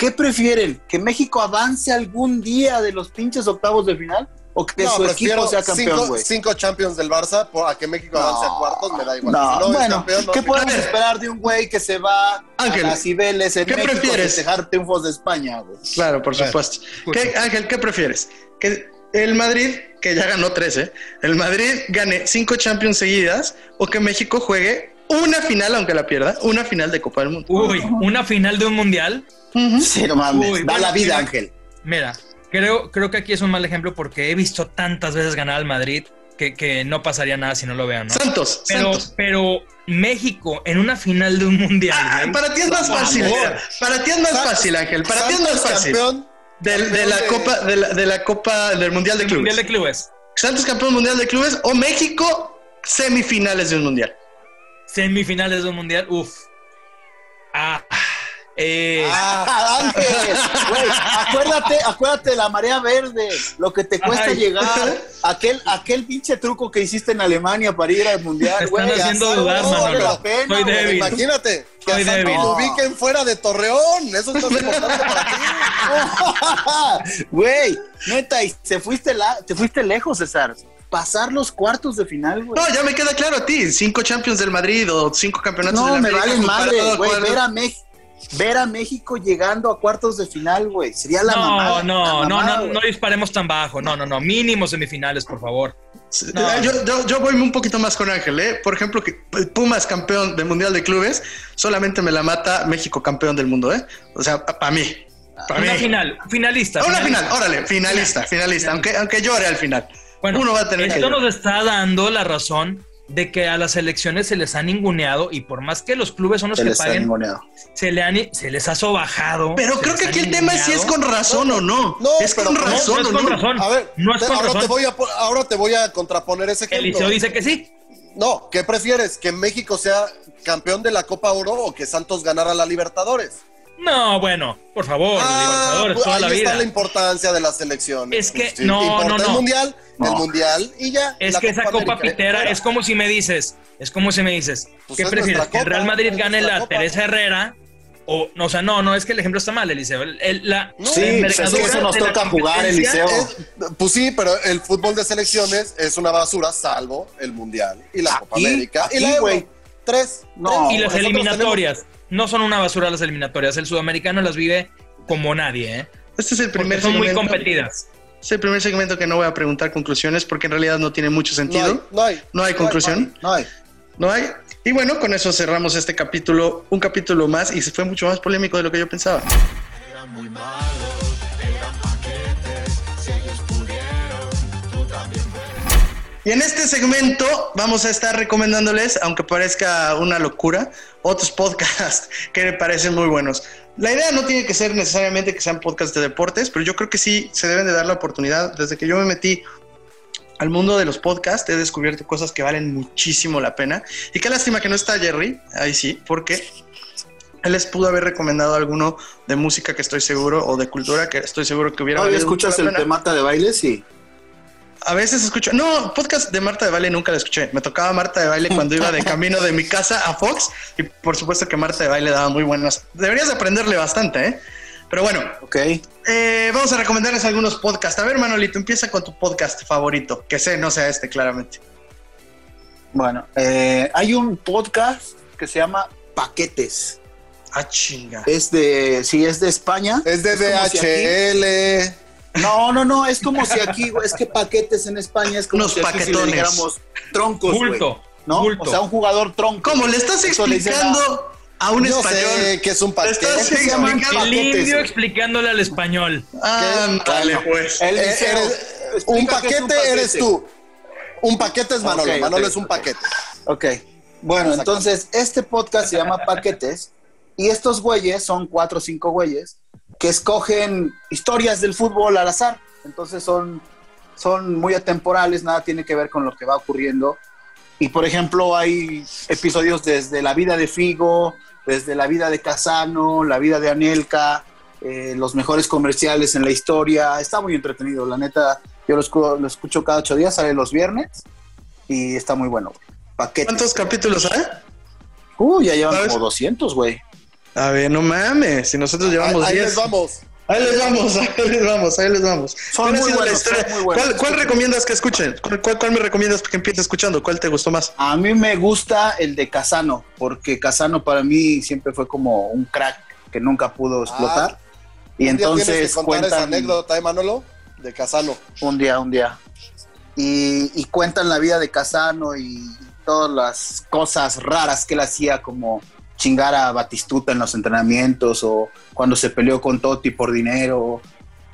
Speaker 5: ¿Qué prefieren? ¿Que México avance algún día de los pinches octavos de final? ¿O que
Speaker 3: No,
Speaker 5: su equipo sea campeón,
Speaker 3: cinco,
Speaker 5: güey?
Speaker 3: cinco Champions del Barça por, a que México
Speaker 5: No.
Speaker 3: avance a cuartos, me da igual.
Speaker 5: No,
Speaker 3: Si no es
Speaker 5: bueno,
Speaker 3: campeón, no
Speaker 5: ¿qué podemos esperar de un güey que se va
Speaker 2: Ángel,
Speaker 5: a las Cibeles en
Speaker 2: ¿qué
Speaker 5: México
Speaker 2: prefieres?
Speaker 5: festejar triunfos de España, güey?
Speaker 2: Claro, por supuesto. ¿Qué, Ángel, ¿qué prefieres? ¿Que el Madrid, que ya ganó 13, el Madrid gane cinco Champions seguidas o que México juegue una final, aunque la pierda, una final de Copa del Mundo?
Speaker 4: Uy, una final de un mundial.
Speaker 2: Ujú.
Speaker 5: Sí, no mames.
Speaker 4: Uy,
Speaker 5: da
Speaker 4: bueno,
Speaker 5: la vida,
Speaker 4: mira.
Speaker 5: Ángel.
Speaker 4: Mira, creo, creo que aquí es un mal ejemplo porque he visto tantas veces ganar al Madrid que, que no pasaría nada si no lo vean, ¿no?
Speaker 2: Santos,
Speaker 4: Pero,
Speaker 2: Santos.
Speaker 4: pero México en una final de un mundial.
Speaker 2: Ah,
Speaker 4: güey.
Speaker 2: para ti es más fácil.
Speaker 4: favor.
Speaker 2: Para ti es más fácil, Ángel. Para ti es más fácil.
Speaker 3: campeón
Speaker 2: Del- de, la
Speaker 3: campeón de-
Speaker 2: Copa, de la, de la Copa del Mundial de Clubes.
Speaker 4: mundial de clubes.
Speaker 2: Santos campeón mundial de clubes o México semifinales de un mundial.
Speaker 4: Semifinales de un mundial. Uf. Ah. Eh,
Speaker 5: Ah, Ángel, güey, acuérdate, acuérdate de la marea verde, lo que te cuesta
Speaker 4: Ay.
Speaker 5: llegar, aquel, aquel pinche truco que hiciste en Alemania para ir al mundial, güey.
Speaker 4: están haciendo dudar,
Speaker 3: Manolo.
Speaker 5: pena,
Speaker 4: Soy débil.
Speaker 3: Imagínate que
Speaker 4: Soy
Speaker 3: a Santos
Speaker 4: débil.
Speaker 3: lo ubiquen fuera de Torreón. Eso es importante para ti. *laughs*
Speaker 5: Güey, neta, y te fuiste, la, te fuiste lejos, César. Pasar los cuartos de final, güey.
Speaker 2: No, ya me queda claro a ti. Cinco Champions del Madrid o cinco campeonatos
Speaker 5: No,
Speaker 2: de la
Speaker 5: me
Speaker 2: América
Speaker 5: valen madre,
Speaker 2: comparado
Speaker 5: güey. Ver a, ver a México llegando a cuartos de final, güey. Sería la
Speaker 4: no,
Speaker 5: mamada.
Speaker 4: no,
Speaker 5: la
Speaker 4: no,
Speaker 5: mamada,
Speaker 4: no,
Speaker 5: güey.
Speaker 4: no disparemos tan bajo. No, no, no. Mínimo semifinales, por favor. No.
Speaker 2: Yo, yo, yo voy un poquito más con Ángel, ¿eh? Por ejemplo, que Pumas campeón del Mundial de Clubes, solamente me la mata México campeón del mundo, ¿eh? O sea, para mí. Mí.
Speaker 4: Una final, finalista.
Speaker 2: Una
Speaker 4: finalista.
Speaker 2: final, órale, finalista, finalista, aunque, aunque llore al final.
Speaker 4: Bueno,
Speaker 2: Uno va a tener que
Speaker 4: esto nos está dando la razón de que a las elecciones se les ha ninguneado y por más que los clubes son los
Speaker 5: Se
Speaker 4: que paguen, se, le han- se les ha sobajado.
Speaker 2: Pero creo que aquí el tema es si es con razón o no.
Speaker 3: No,
Speaker 2: es con
Speaker 3: no, no
Speaker 2: razón
Speaker 4: es con razón.
Speaker 3: A ver,
Speaker 4: No es
Speaker 3: te-
Speaker 4: con
Speaker 3: ahora,
Speaker 4: razón.
Speaker 3: te voy a, ahora te voy a contraponer ese ejemplo.
Speaker 4: Eliseo dice que sí.
Speaker 3: No, ¿qué prefieres? ¿Que México sea campeón de la Copa Oro o que Santos ganara la Libertadores?
Speaker 4: No, bueno, por favor, Libertadores,
Speaker 3: pues
Speaker 4: toda
Speaker 3: ahí
Speaker 4: la
Speaker 3: está
Speaker 4: vida.
Speaker 3: la importancia de las selecciones.
Speaker 4: Es que-
Speaker 3: sí,
Speaker 4: no,
Speaker 3: importa
Speaker 4: no,
Speaker 3: el
Speaker 4: no.
Speaker 3: mundial, el
Speaker 5: No.
Speaker 3: mundial y ya.
Speaker 4: Es que esa Copa
Speaker 3: América.
Speaker 4: Pitera
Speaker 3: Fuera.
Speaker 4: es como si me dices, es como si me dices,
Speaker 3: Pues
Speaker 4: ¿qué
Speaker 3: es
Speaker 4: prefieres? ¿Que el Real Madrid gane la
Speaker 3: Copa.
Speaker 4: Teresa Herrera? O, no, o sea, no, no, es que el ejemplo está mal, Eliseo. El- el- la
Speaker 3: No,
Speaker 5: Sí,
Speaker 3: la
Speaker 5: pues es que eso nos toca jugar, Eliseo.
Speaker 3: Es- pues sí, pero el fútbol de selecciones es una basura, salvo el mundial y la Copa
Speaker 5: Aquí,
Speaker 3: América y la Euro.
Speaker 5: güey.
Speaker 3: Tres.
Speaker 5: No,
Speaker 3: tres.
Speaker 4: Y las eliminatorias. No son una basura las eliminatorias. El sudamericano las vive como nadie, ¿eh?
Speaker 2: Este es el primer
Speaker 4: son muy
Speaker 2: segmento.
Speaker 4: competidas.
Speaker 2: Es el primer segmento que no voy a preguntar conclusiones porque en realidad no tiene mucho sentido.
Speaker 3: No hay, no hay.
Speaker 2: No hay conclusión.
Speaker 5: No hay.
Speaker 2: No hay. Y bueno, con eso cerramos este capítulo, un capítulo más y se fue mucho más polémico de lo que yo pensaba. Y en este segmento vamos a estar recomendándoles, aunque parezca una locura, otros podcasts *laughs* que me parecen muy buenos. La idea no tiene que ser necesariamente que sean podcasts de deportes, pero yo creo que sí se deben de dar la oportunidad. Desde que yo me metí al mundo de los podcasts he descubierto cosas que valen muchísimo la pena. Y qué lástima que no está Jerry, ahí sí, porque él les pudo haber recomendado alguno de música que estoy seguro, o de cultura que estoy seguro que hubiera
Speaker 5: ¿Todavía
Speaker 2: valido mucho
Speaker 5: escuchas el temata de baile? Sí.
Speaker 2: A veces escucho. No, podcast de Marta de Baile nunca la escuché. Me tocaba Marta de Baile cuando iba de camino de mi casa a Fox. Y por supuesto que Marta de Baile daba muy buenas. Deberías aprenderle bastante, ¿eh? Pero bueno,
Speaker 5: Ok.
Speaker 2: eh, vamos a recomendarles algunos podcasts. A ver, Manolito, empieza con tu podcast favorito. Que sé, no sea este, claramente.
Speaker 5: Bueno, eh, hay un podcast que se llama Paquetes.
Speaker 2: Ah, chinga.
Speaker 5: Es de, sí, es de España.
Speaker 3: Es de
Speaker 5: como si aquí-
Speaker 3: DHL.
Speaker 5: No, no, no, es como si aquí, güey, es que paquetes en España es como
Speaker 2: Unos
Speaker 5: si aquí si le
Speaker 2: paquetones.
Speaker 5: dijéramos troncos, güey.
Speaker 4: Bulto.
Speaker 5: ¿No?
Speaker 4: bulto.
Speaker 5: O sea, un jugador tronco.
Speaker 2: ¿Cómo le estás
Speaker 5: le a-
Speaker 2: explicando a un
Speaker 3: Yo
Speaker 2: español?
Speaker 3: sé que es un
Speaker 2: Le estás
Speaker 3: paquete.
Speaker 5: se llaman
Speaker 2: explicando.
Speaker 4: El indio
Speaker 5: güey.
Speaker 4: explicándole al español.
Speaker 2: Ah, dale, pues.
Speaker 5: El
Speaker 3: Eh,
Speaker 5: liceo.
Speaker 3: eres- un
Speaker 5: qué es
Speaker 3: paquete eres tú. Un paquete es Manolo. Manolo es un paquete.
Speaker 5: Ok. Bueno, entonces este podcast se llama Paquetes y estos güeyes son cuatro o cinco güeyes que escogen historias del fútbol al azar. Entonces son, son muy atemporales, nada tiene que ver con lo que va ocurriendo. Y por ejemplo, hay episodios desde la vida de Figo, desde la vida de Casano, la vida de Anelka, eh, los mejores comerciales en la historia. Está muy entretenido, la neta. Yo lo escucho, lo escucho cada ocho días, sale los viernes y está muy bueno. güey. Paquetes.
Speaker 2: ¿Cuántos capítulos hay?
Speaker 5: Uh, ya llevan
Speaker 2: ¿Sabes?
Speaker 5: como 200, güey.
Speaker 2: A ver, no mames. Si nosotros llevamos
Speaker 3: Ahí, ahí
Speaker 2: 10.
Speaker 3: les vamos.
Speaker 2: Ahí les vamos, *laughs* ahí les vamos, ahí les vamos.
Speaker 5: Son
Speaker 2: ¿Cuál ha
Speaker 5: muy
Speaker 2: sido la
Speaker 5: buenos,
Speaker 2: historia?
Speaker 5: son muy buenos.
Speaker 2: ¿Cuál, cuál recomiendas que escuchen? ¿Cuál, cuál, cuál me recomiendas que empiece escuchando? ¿Cuál te gustó más?
Speaker 5: A mí me gusta el de Casano, porque Casano para mí siempre fue como un crack que nunca pudo explotar. y
Speaker 3: Ah, día tienes
Speaker 5: entonces
Speaker 3: que contar esa
Speaker 5: cuentan
Speaker 3: anécdota, ¿eh, Manolo? De Casano.
Speaker 5: un día, un día. Y, y cuentan la vida de Casano y todas las cosas raras que él hacía, como chingar a Batistuta en los entrenamientos o cuando se peleó con Totti por dinero.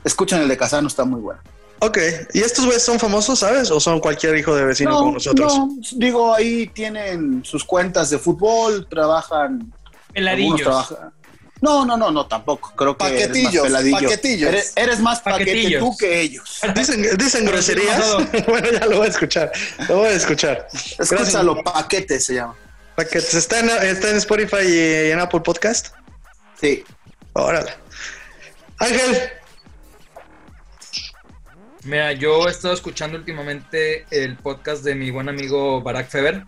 Speaker 5: Escuchen el de Casano, está muy bueno.
Speaker 2: Ok, ¿y estos güeyes son famosos, sabes? ¿O son cualquier hijo de vecino como nosotros?
Speaker 5: no, digo, ahí tienen sus cuentas de fútbol, trabajan.
Speaker 4: Peladillos.
Speaker 5: trabajan- No, no, no, no, tampoco. Creo que eres más
Speaker 3: Paquetillos, paquetillos.
Speaker 5: Eres, eres más paquete
Speaker 4: Paquetillos.
Speaker 5: tú que ellos.
Speaker 2: ¿Dicen, dicen groserías? *laughs* bueno, ya lo voy a escuchar. Lo voy a escuchar.
Speaker 5: Escúchalo, paquete se llama.
Speaker 2: Paquetes. ¿Está en, está en Spotify y en Apple Podcast?
Speaker 5: Sí.
Speaker 2: Órale. Ángel,
Speaker 4: Mira, yo he estado escuchando últimamente el podcast de mi buen amigo Barack Feber.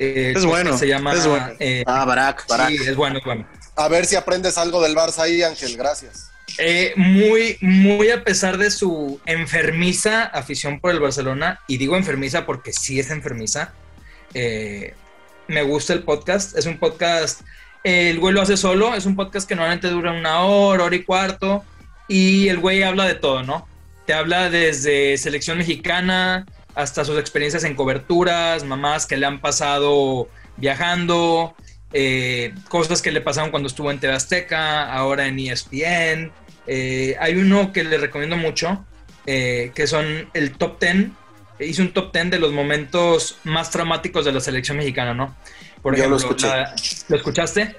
Speaker 4: Eh,
Speaker 2: Es bueno,
Speaker 4: Se llama.
Speaker 2: es bueno.
Speaker 4: eh,
Speaker 5: Ah, Barak, Barak.
Speaker 4: sí, es bueno, es bueno.
Speaker 3: A ver si aprendes algo del Barça ahí, Ángel. Gracias.
Speaker 4: Eh, muy, muy a pesar de su enfermiza afición por el Barcelona, y digo enfermiza porque sí es enfermiza, eh, me gusta el podcast. Es un podcast, el güey lo hace solo, es un podcast que normalmente dura una hora, hora y cuarto, y el güey habla de todo, ¿no? Te habla desde selección mexicana hasta sus experiencias en coberturas, mamás que le han pasado viajando, eh, cosas que le pasaron cuando estuvo en TV Azteca, ahora en ESPN. Eh, hay uno que le recomiendo mucho, eh, que son el top 10. Hice un top 10 de los momentos más traumáticos de la selección mexicana, ¿no? Por
Speaker 5: Yo lo
Speaker 4: ejemplo,
Speaker 5: escuché.
Speaker 4: la- ¿lo escuchaste?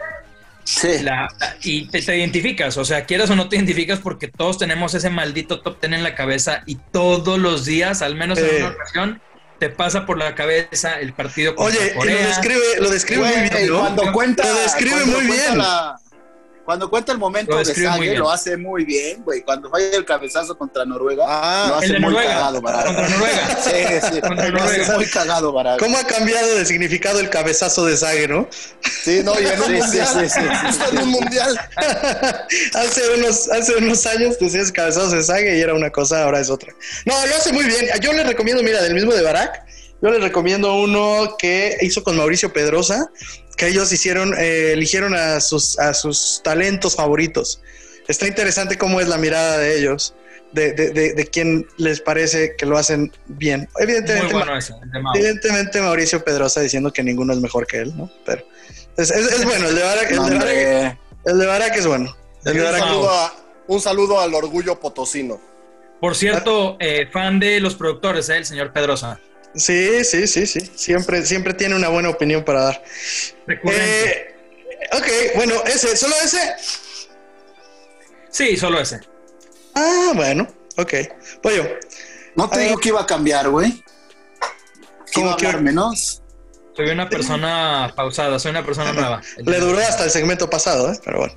Speaker 5: Sí.
Speaker 4: La- y te, te identificas, o sea, quieras o no te identificas porque todos tenemos ese maldito top 10 en la cabeza y todos los días, al menos en una ocasión, te pasa por la cabeza el partido contra
Speaker 2: oye, y lo
Speaker 4: Corea.
Speaker 2: describe, lo describe
Speaker 5: Güey,
Speaker 2: muy bien, ¿no?
Speaker 5: cuando cuenta,
Speaker 2: Lo describe
Speaker 5: cuando
Speaker 2: muy
Speaker 5: cuenta
Speaker 2: bien.
Speaker 5: la- cuando cuenta el momento
Speaker 4: Lo
Speaker 5: de
Speaker 4: bien.
Speaker 5: lo hace muy bien, güey. Cuando falla el cabezazo contra Noruega,
Speaker 3: Ah,
Speaker 5: lo hace muy
Speaker 4: Noruega,
Speaker 5: cagado, Barak.
Speaker 4: contra Noruega. *laughs*
Speaker 5: Sí, sí,
Speaker 4: Contra
Speaker 5: lo hace muy cagado, Barak.
Speaker 2: ¿Cómo ha cambiado de significado el cabezazo de Sague, no?
Speaker 3: Sí, no, y en un
Speaker 5: Sí, sí,
Speaker 3: mundial.
Speaker 5: sí, sí, sí, *laughs*
Speaker 3: Justo en un mundial. *laughs*
Speaker 2: hace, unos, hace unos años decías cabezazos de Sague y era una cosa, ahora es otra. No, lo hace muy bien. Yo le recomiendo, mira, del mismo de Barak, yo le recomiendo uno que hizo con Mauricio Pedrosa, que ellos hicieron, eh, eligieron a sus, a sus talentos favoritos. Está interesante cómo es la mirada de ellos, de, de, de, de quién les parece que lo hacen bien.
Speaker 4: Muy
Speaker 2: Evidentemente,
Speaker 4: bueno ese, el de Mao.
Speaker 2: evidentemente Mauricio Pedrosa diciendo que ninguno es mejor que él, ¿no? Pero es, es- es bueno, el de Barak, el de Barak, el de Barak es bueno. El de
Speaker 3: Un saludo, a- un saludo al orgullo potosino.
Speaker 4: Por cierto, eh, fan de los productores, ¿eh? el señor Pedrosa.
Speaker 2: Sí, sí, sí, sí. Siempre, siempre tiene una buena opinión para dar. Eh, ok, bueno, ese, solo ese.
Speaker 4: Sí, solo ese.
Speaker 2: Ah, bueno, ok. Pollo,
Speaker 5: No te
Speaker 2: A
Speaker 5: digo que iba a cambiar, güey. Que
Speaker 2: ¿Cómo
Speaker 5: iba a
Speaker 2: que-
Speaker 5: menos.
Speaker 4: Soy una persona pausada, soy una persona nueva.
Speaker 2: le duró hasta el segmento pasado, ¿eh? Pero bueno.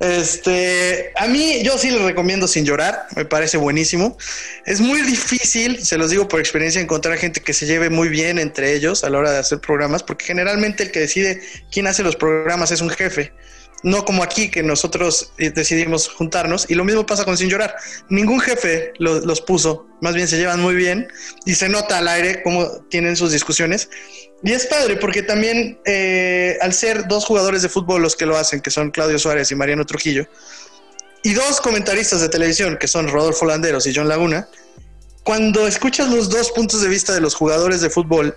Speaker 2: Este, a mí, yo sí les recomiendo Sin Llorar, me parece buenísimo. Es muy difícil, se los digo por experiencia, encontrar gente que se lleve muy bien entre ellos a la hora de hacer programas, porque generalmente el que decide quién hace los programas es un jefe. No como aquí, que nosotros eh, decidimos juntarnos. Y lo mismo pasa con Sin Llorar. Ningún jefe lo- los puso. Más bien se llevan muy bien. Y se nota al aire cómo tienen sus discusiones. Y es padre porque también eh, al ser dos jugadores de fútbol los que lo hacen, que son Claudio Suárez y Mariano Trujillo, y dos comentaristas de televisión, que son Rodolfo Landeros y John Laguna, cuando escuchas los dos puntos de vista de los jugadores de fútbol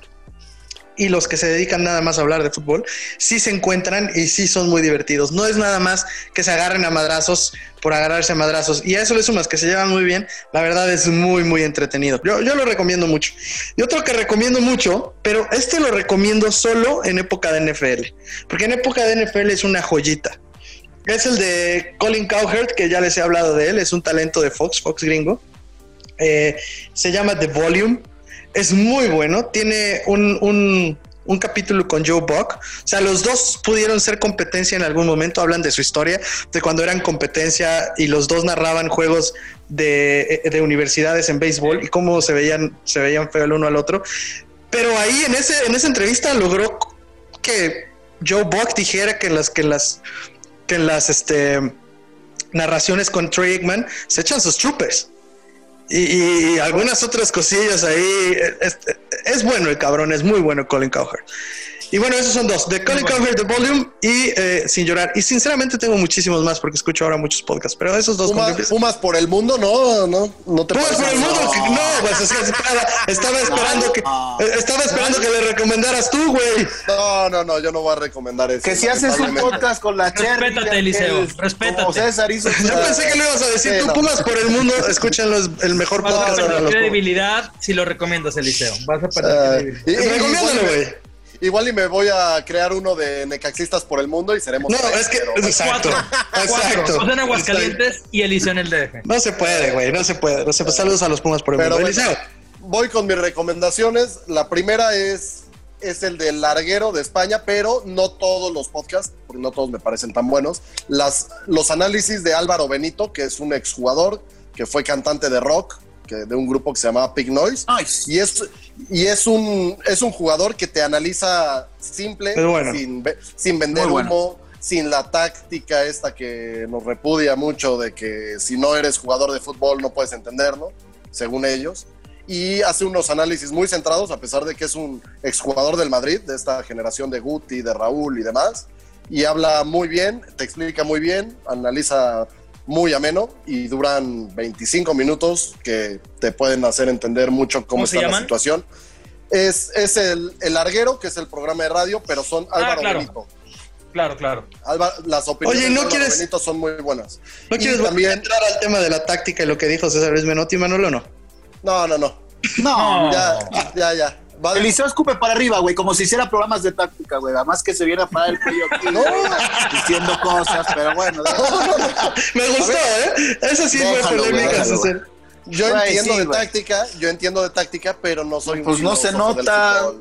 Speaker 2: y los que se dedican nada más a hablar de fútbol, sí se encuentran y sí son muy divertidos. No es nada más que se agarren a madrazos por agarrarse a madrazos. Y a eso le sumas que se llevan muy bien. La verdad es muy, muy entretenido. Yo, yo lo recomiendo mucho. Y otro que recomiendo mucho, pero este lo recomiendo solo en época de NFL. Porque en época de NFL es una joyita. Es el de Colin Cowherd, que ya les he hablado de él. Es un talento de Fox, Fox gringo. Eh, se llama The Volume. Es muy bueno. Tiene un, un, un capítulo con Joe Buck. O sea, los dos pudieron ser competencia en algún momento. Hablan de su historia, de cuando eran competencia y los dos narraban juegos de, de universidades en béisbol y cómo se veían, se veían feo el uno al otro. Pero ahí en, ese, en esa entrevista logró que Joe Buck dijera que las, que las, que las este, narraciones con Trey Aikman se echan sus troopers. Y, y algunas otras cosillas ahí. Es, es, bueno el cabrón, es muy bueno Colin Cowherd. Y bueno, esos son dos, de Colin Cowherd, The Volume y eh, Sin Llorar. Y sinceramente tengo muchísimos más porque escucho ahora muchos podcasts, pero esos dos...
Speaker 3: Pumas, Pumas por el mundo, no, no, no te
Speaker 2: Pumas por el mundo, no, no pues es que estaba, estaba esperando que eh, estaba esperando que le recomendaras tú, güey.
Speaker 3: No, no, no, yo no voy a recomendar eso.
Speaker 5: Que si haces un podcast con la Cherry.
Speaker 4: Respétate, Eliseo, respétate.
Speaker 5: César hizo
Speaker 2: Yo pensé que le ibas a decir, tú Pumas por el mundo, escúchenlo, el mejor
Speaker 4: Vas
Speaker 2: podcast.
Speaker 4: a perder credibilidad si lo recomiendas, Eliseo. Vas a perder
Speaker 3: Uh,
Speaker 4: credibilidad.
Speaker 2: Recomiéndalo, güey.
Speaker 3: Igual y me voy a crear uno de necaxistas por el mundo y seremos.
Speaker 2: No,
Speaker 3: tres,
Speaker 2: es que.
Speaker 3: pero-
Speaker 2: Exacto.
Speaker 4: Cuatro.
Speaker 2: Exacto.
Speaker 4: José en Aguascalientes y Eliseo en el DF.
Speaker 2: No se puede, güey, no se puede. No se puede. Saludos a los Pumas por el
Speaker 3: Pero
Speaker 2: mundo.
Speaker 3: bueno,
Speaker 2: Eliseo.
Speaker 3: voy con mis recomendaciones. La primera es, es el del larguero de España, pero no todos los podcasts, porque no todos me parecen tan buenos. Las, los análisis de Álvaro Benito, que es un exjugador que fue cantante de rock, que, de un grupo que se llamaba Pig Noise.
Speaker 5: Nice.
Speaker 3: Y es, y es un es un jugador que te analiza simple,
Speaker 2: bueno.
Speaker 3: sin, sin vender
Speaker 5: bueno.
Speaker 3: humo, sin la táctica esta que nos repudia mucho de que si no eres jugador de fútbol no puedes entenderlo, según ellos. Y hace unos análisis muy centrados, a pesar de que es un exjugador del Madrid, de esta generación de Guti, de Raúl y demás. Y habla muy bien, te explica muy bien, analiza muy ameno y duran 25 minutos que te pueden hacer entender mucho cómo,
Speaker 4: ¿Cómo se
Speaker 3: está la situación. Es, es el, el Larguero, que es el programa de radio, pero son Álvaro
Speaker 4: Ah, claro.
Speaker 3: Benito.
Speaker 4: Claro, claro.
Speaker 3: Álvaro- las opiniones
Speaker 2: Oye, ¿no
Speaker 3: de Álvaro
Speaker 2: quieres-
Speaker 3: Benito son muy buenas.
Speaker 2: ¿No
Speaker 3: Y
Speaker 2: quieres
Speaker 3: también-
Speaker 2: entrar al tema de la táctica y lo que dijo César Luis Menotti, Manolo, o no?
Speaker 3: No, no, no.
Speaker 5: No,
Speaker 3: Ya, ya, ya. Va-
Speaker 5: Eliseo escupe para arriba, güey, como si hiciera programas de táctica, güey. Además que se viera para el cuello aquí,
Speaker 3: No.
Speaker 5: diciendo cosas, pero bueno. *laughs*
Speaker 2: Me gustó, ¿eh? Esa sí fue
Speaker 5: Déjalo, güey,
Speaker 2: polémica.
Speaker 3: Yo
Speaker 5: Güey,
Speaker 3: entiendo
Speaker 5: sí,
Speaker 3: de
Speaker 5: güey.
Speaker 3: táctica, yo entiendo de táctica, pero no soy un
Speaker 5: Pues no se
Speaker 3: del
Speaker 5: nota.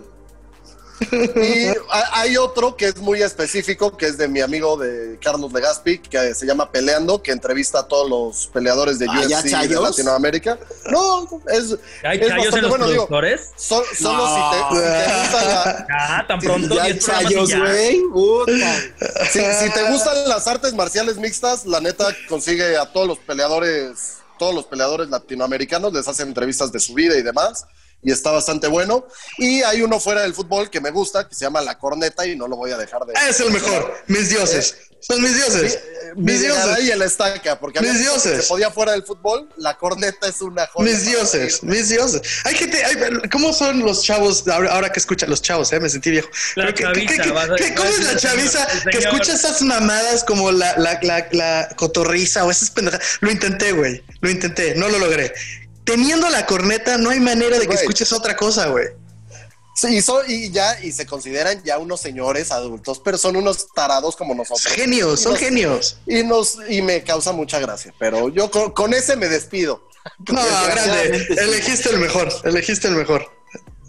Speaker 5: *laughs*
Speaker 3: Y ha- hay otro que es muy específico, que es de mi amigo de Carlos Legaspi, que se llama Peleando, que entrevista a todos los peleadores de
Speaker 5: Ah, ¿ya
Speaker 3: UFC de
Speaker 5: chayos?
Speaker 3: Latinoamérica. No, es,
Speaker 4: ¿Hay
Speaker 3: es
Speaker 4: chayos en los
Speaker 3: bueno, digo,
Speaker 4: productores?
Speaker 3: so- solo
Speaker 5: No.
Speaker 3: si, te, *laughs* si te gusta la-
Speaker 4: Ah, tan pronto.
Speaker 5: Ya hay
Speaker 4: 10 programas y
Speaker 5: chayos, güey. *laughs*
Speaker 3: Si, si te gustan las artes marciales mixtas, la neta consigue a todos los peleadores, todos los peleadores latinoamericanos, les hacen entrevistas de su vida y demás, y está bastante bueno. Y hay uno fuera del fútbol que me gusta, que se llama La Corneta, y no lo voy a dejar de...
Speaker 2: Es el mejor. Mis dioses. Son mis dioses. Mis dioses.
Speaker 3: y el estaca, porque a mí
Speaker 2: Mis dioses.
Speaker 3: se podía fuera del fútbol, La Corneta es una joya.
Speaker 2: Mis dioses, mis dioses. Hay gente, hay- ¿cómo son los chavos ahora, ahora que escuchan los chavos? Eh? Me sentí viejo.
Speaker 4: La
Speaker 2: Pero ¿qué-
Speaker 4: chaviza,
Speaker 2: qué- qué-
Speaker 4: vas a-
Speaker 2: ¿Cómo es la chaviza que escucha esas mamadas como la, la, la, la cotorriza o esas pendejadas? Lo intenté, güey. Lo intenté, no lo logré. Teniendo la corneta, no hay manera de que
Speaker 3: Güey.
Speaker 2: escuches otra cosa, güey.
Speaker 3: Sí, y, son- y ya, y se consideran ya unos señores adultos, pero son unos tarados como nosotros.
Speaker 2: Genios,
Speaker 3: Y
Speaker 2: son
Speaker 3: nos-
Speaker 2: genios.
Speaker 3: Y, nos, y me causa mucha gracia, pero yo con, con ese me despido. *laughs*
Speaker 2: No, grande.
Speaker 5: Sí.
Speaker 2: Elegiste el mejor. Elegiste el mejor.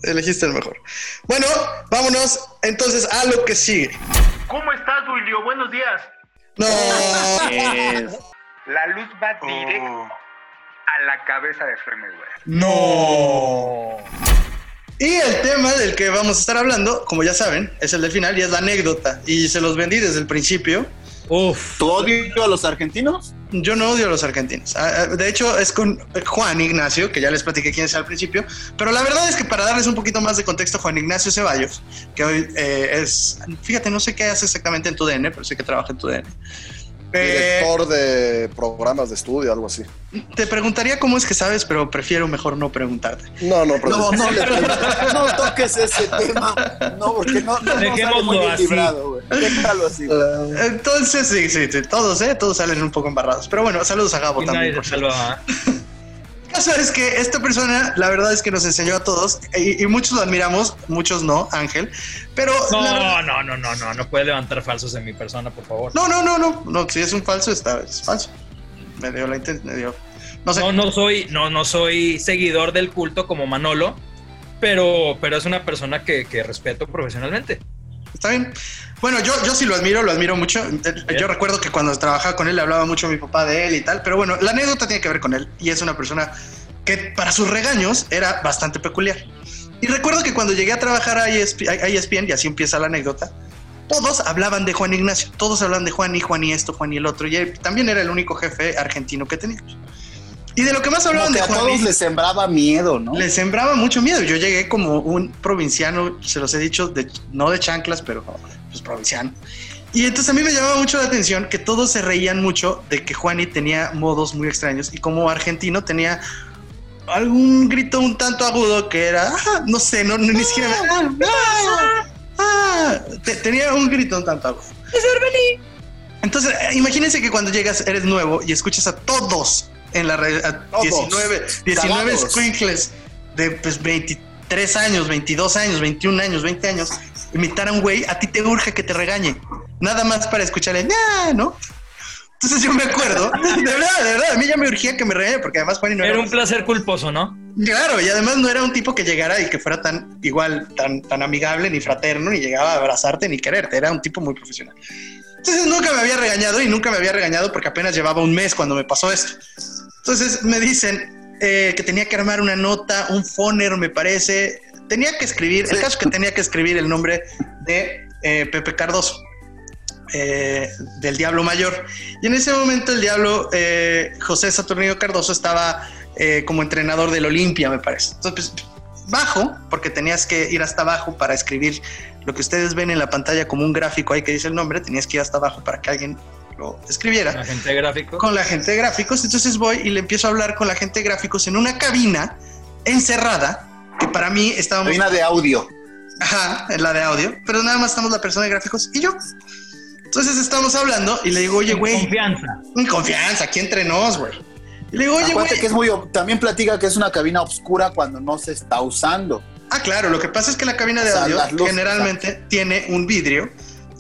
Speaker 2: Elegiste el mejor. Bueno, vámonos entonces a lo que sigue.
Speaker 8: ¿Cómo estás, Duilio? Buenos días.
Speaker 2: No. *laughs*
Speaker 8: La luz va directo
Speaker 2: Oh.
Speaker 8: A la cabeza de Floyd Mayweather.
Speaker 2: No. Y el tema del que vamos a estar hablando, como ya saben, es el del final y es la anécdota. Y se los vendí desde el principio.
Speaker 4: Uf.
Speaker 5: ¿Tu odio a los argentinos?
Speaker 2: Yo no odio a los argentinos. Ah, ah, De hecho, es con Juan Ignacio, que ya les platiqué quién es al principio. Pero la verdad es que para darles un poquito más de contexto, Juan Ignacio Ceballos, que hoy eh, es, fíjate, no sé qué hace exactamente en tu DN, pero sé que trabaja en tu DN. Eh,
Speaker 3: Director de programas de estudio, algo así.
Speaker 2: te preguntaría cómo es que sabes, pero prefiero mejor no preguntarte.
Speaker 3: No, no, pero
Speaker 5: No, no, le- *laughs* no toques ese tema. No, porque no, no, no sale muy librado, güey. Déjalo así. *laughs*
Speaker 2: Entonces, sí, sí, sí, todos, ¿eh? Todos salen un poco embarrados. Pero bueno, saludos a Gabo
Speaker 4: Y
Speaker 2: también.
Speaker 4: nadie
Speaker 2: por
Speaker 4: salva. *laughs*
Speaker 2: Caso es que esta persona, la verdad es que nos enseñó a todos, y, y muchos lo admiramos, muchos no, Ángel, pero... verdad-
Speaker 4: No, no, no, no, no, no puede levantar falsos en mi persona, por favor.
Speaker 2: no, no, no, no, no, si es un falso, está, es falso. Me dio la intención, me dio... No sé,
Speaker 4: No, no soy, no, no soy seguidor del culto como Manolo, pero, pero es una persona que, que respeto profesionalmente.
Speaker 2: Está bien. Bueno, yo, yo sí lo admiro, lo admiro mucho. Yo recuerdo que cuando trabajaba con él le hablaba mucho a mi papá de él y tal, pero bueno, la anécdota tiene que ver con él y es una persona que para sus regaños era bastante peculiar. Y recuerdo que cuando llegué a trabajar a ESP a ESPN, y así empieza la anécdota, todos hablaban de Juan Ignacio, todos hablaban de Juan y Juan y esto, Juan y el otro, y él también era el único jefe argentino que teníamos. Y de lo que más
Speaker 5: Como
Speaker 2: hablaban
Speaker 5: que
Speaker 2: de
Speaker 5: a
Speaker 2: Juan
Speaker 5: todos les sembraba miedo, ¿no?
Speaker 2: le sembraba mucho miedo. Yo llegué como un provinciano, se los he dicho, de, no de chanclas, pero pues provinciano. Y entonces a mí me llamaba mucho la atención que todos se reían mucho de que Juani tenía modos muy extraños y como argentino tenía algún grito un tanto agudo que era, "Ah", no sé, no, ni siquiera... "Ah, ah, ah". Te- tenía un grito un tanto agudo. Entonces, imagínense que cuando llegas eres nuevo y escuchas a todos en la red, a
Speaker 5: Todos.
Speaker 2: 19, 19
Speaker 5: Cagados.
Speaker 2: squinkles de pues, 23 años, 22 años, 21 años, 20 años, imitar a un güey, a ti te urge que te regañe. Nada más para escucharle, "Nah", ¿no? Entonces yo me acuerdo, *laughs* de verdad, de verdad, a mí ya me urgía que me regañe porque además Juan no
Speaker 4: Era un placer culposo, ¿no?
Speaker 2: Claro, y además no era un tipo que llegara y que fuera tan igual, tan, tan amigable, ni fraterno, ni llegaba a abrazarte, ni quererte. Era un tipo muy profesional. Entonces nunca me había regañado y nunca me había regañado porque apenas llevaba un mes cuando me pasó esto. Entonces me dicen eh, que tenía que armar una nota, un foner, me parece. Tenía que escribir, el caso es que tenía que escribir el nombre de eh, Pepe Cardoso. eh, del Diablo Mayor. Y en ese momento el Diablo, eh, José Saturnino Cardoso, estaba eh, como entrenador del Olimpia, me parece. Entonces, pues, bajo, porque tenías que ir hasta abajo para escribir lo que ustedes ven en la pantalla como un gráfico ahí que dice el nombre, tenías que ir hasta abajo para que alguien lo escribiera
Speaker 4: La gente de gráfico.
Speaker 2: con la gente de gráficos. Entonces voy y le empiezo a hablar con la gente de gráficos en una cabina encerrada, que para mí estábamos...
Speaker 5: Cabina de audio.
Speaker 2: Ajá, en la de audio, pero nada más estamos la persona de gráficos y yo. Entonces estamos hablando y le digo, oye, güey,
Speaker 4: Confianza.
Speaker 2: en confianza, aquí entre nos, güey. Y le digo, oye, güey.
Speaker 5: que es muy. También platica que es una cabina oscura cuando no se está usando.
Speaker 2: Ah, claro, lo que pasa es que la cabina de
Speaker 5: O sea,
Speaker 2: audio
Speaker 5: luces,
Speaker 2: generalmente tiene un vidrio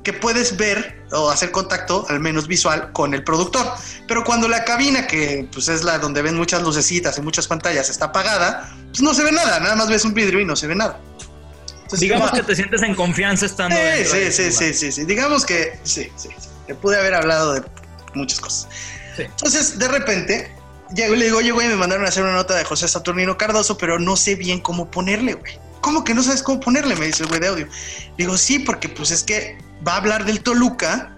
Speaker 2: que puedes ver o hacer contacto, al menos visual, con el productor. Pero cuando la cabina, que pues es la donde ven muchas lucecitas y muchas pantallas, está apagada, pues no se ve nada, nada más ves un vidrio y no se ve nada. Entonces,
Speaker 4: Digamos que te sientes en confianza estando
Speaker 2: Sí,
Speaker 4: dentro
Speaker 2: sí, sí, sí, sí, sí. Digamos que sí, sí, sí. Te pude haber hablado de muchas cosas.
Speaker 4: Sí.
Speaker 2: Entonces, de repente, llego y le digo, oye, güey, me mandaron a hacer una nota de José Saturnino Cardoso, pero no sé bien cómo ponerle, güey. ¿Cómo que no sabes cómo ponerle? Me dice el güey de audio. Digo, sí, porque pues es que va a hablar del Toluca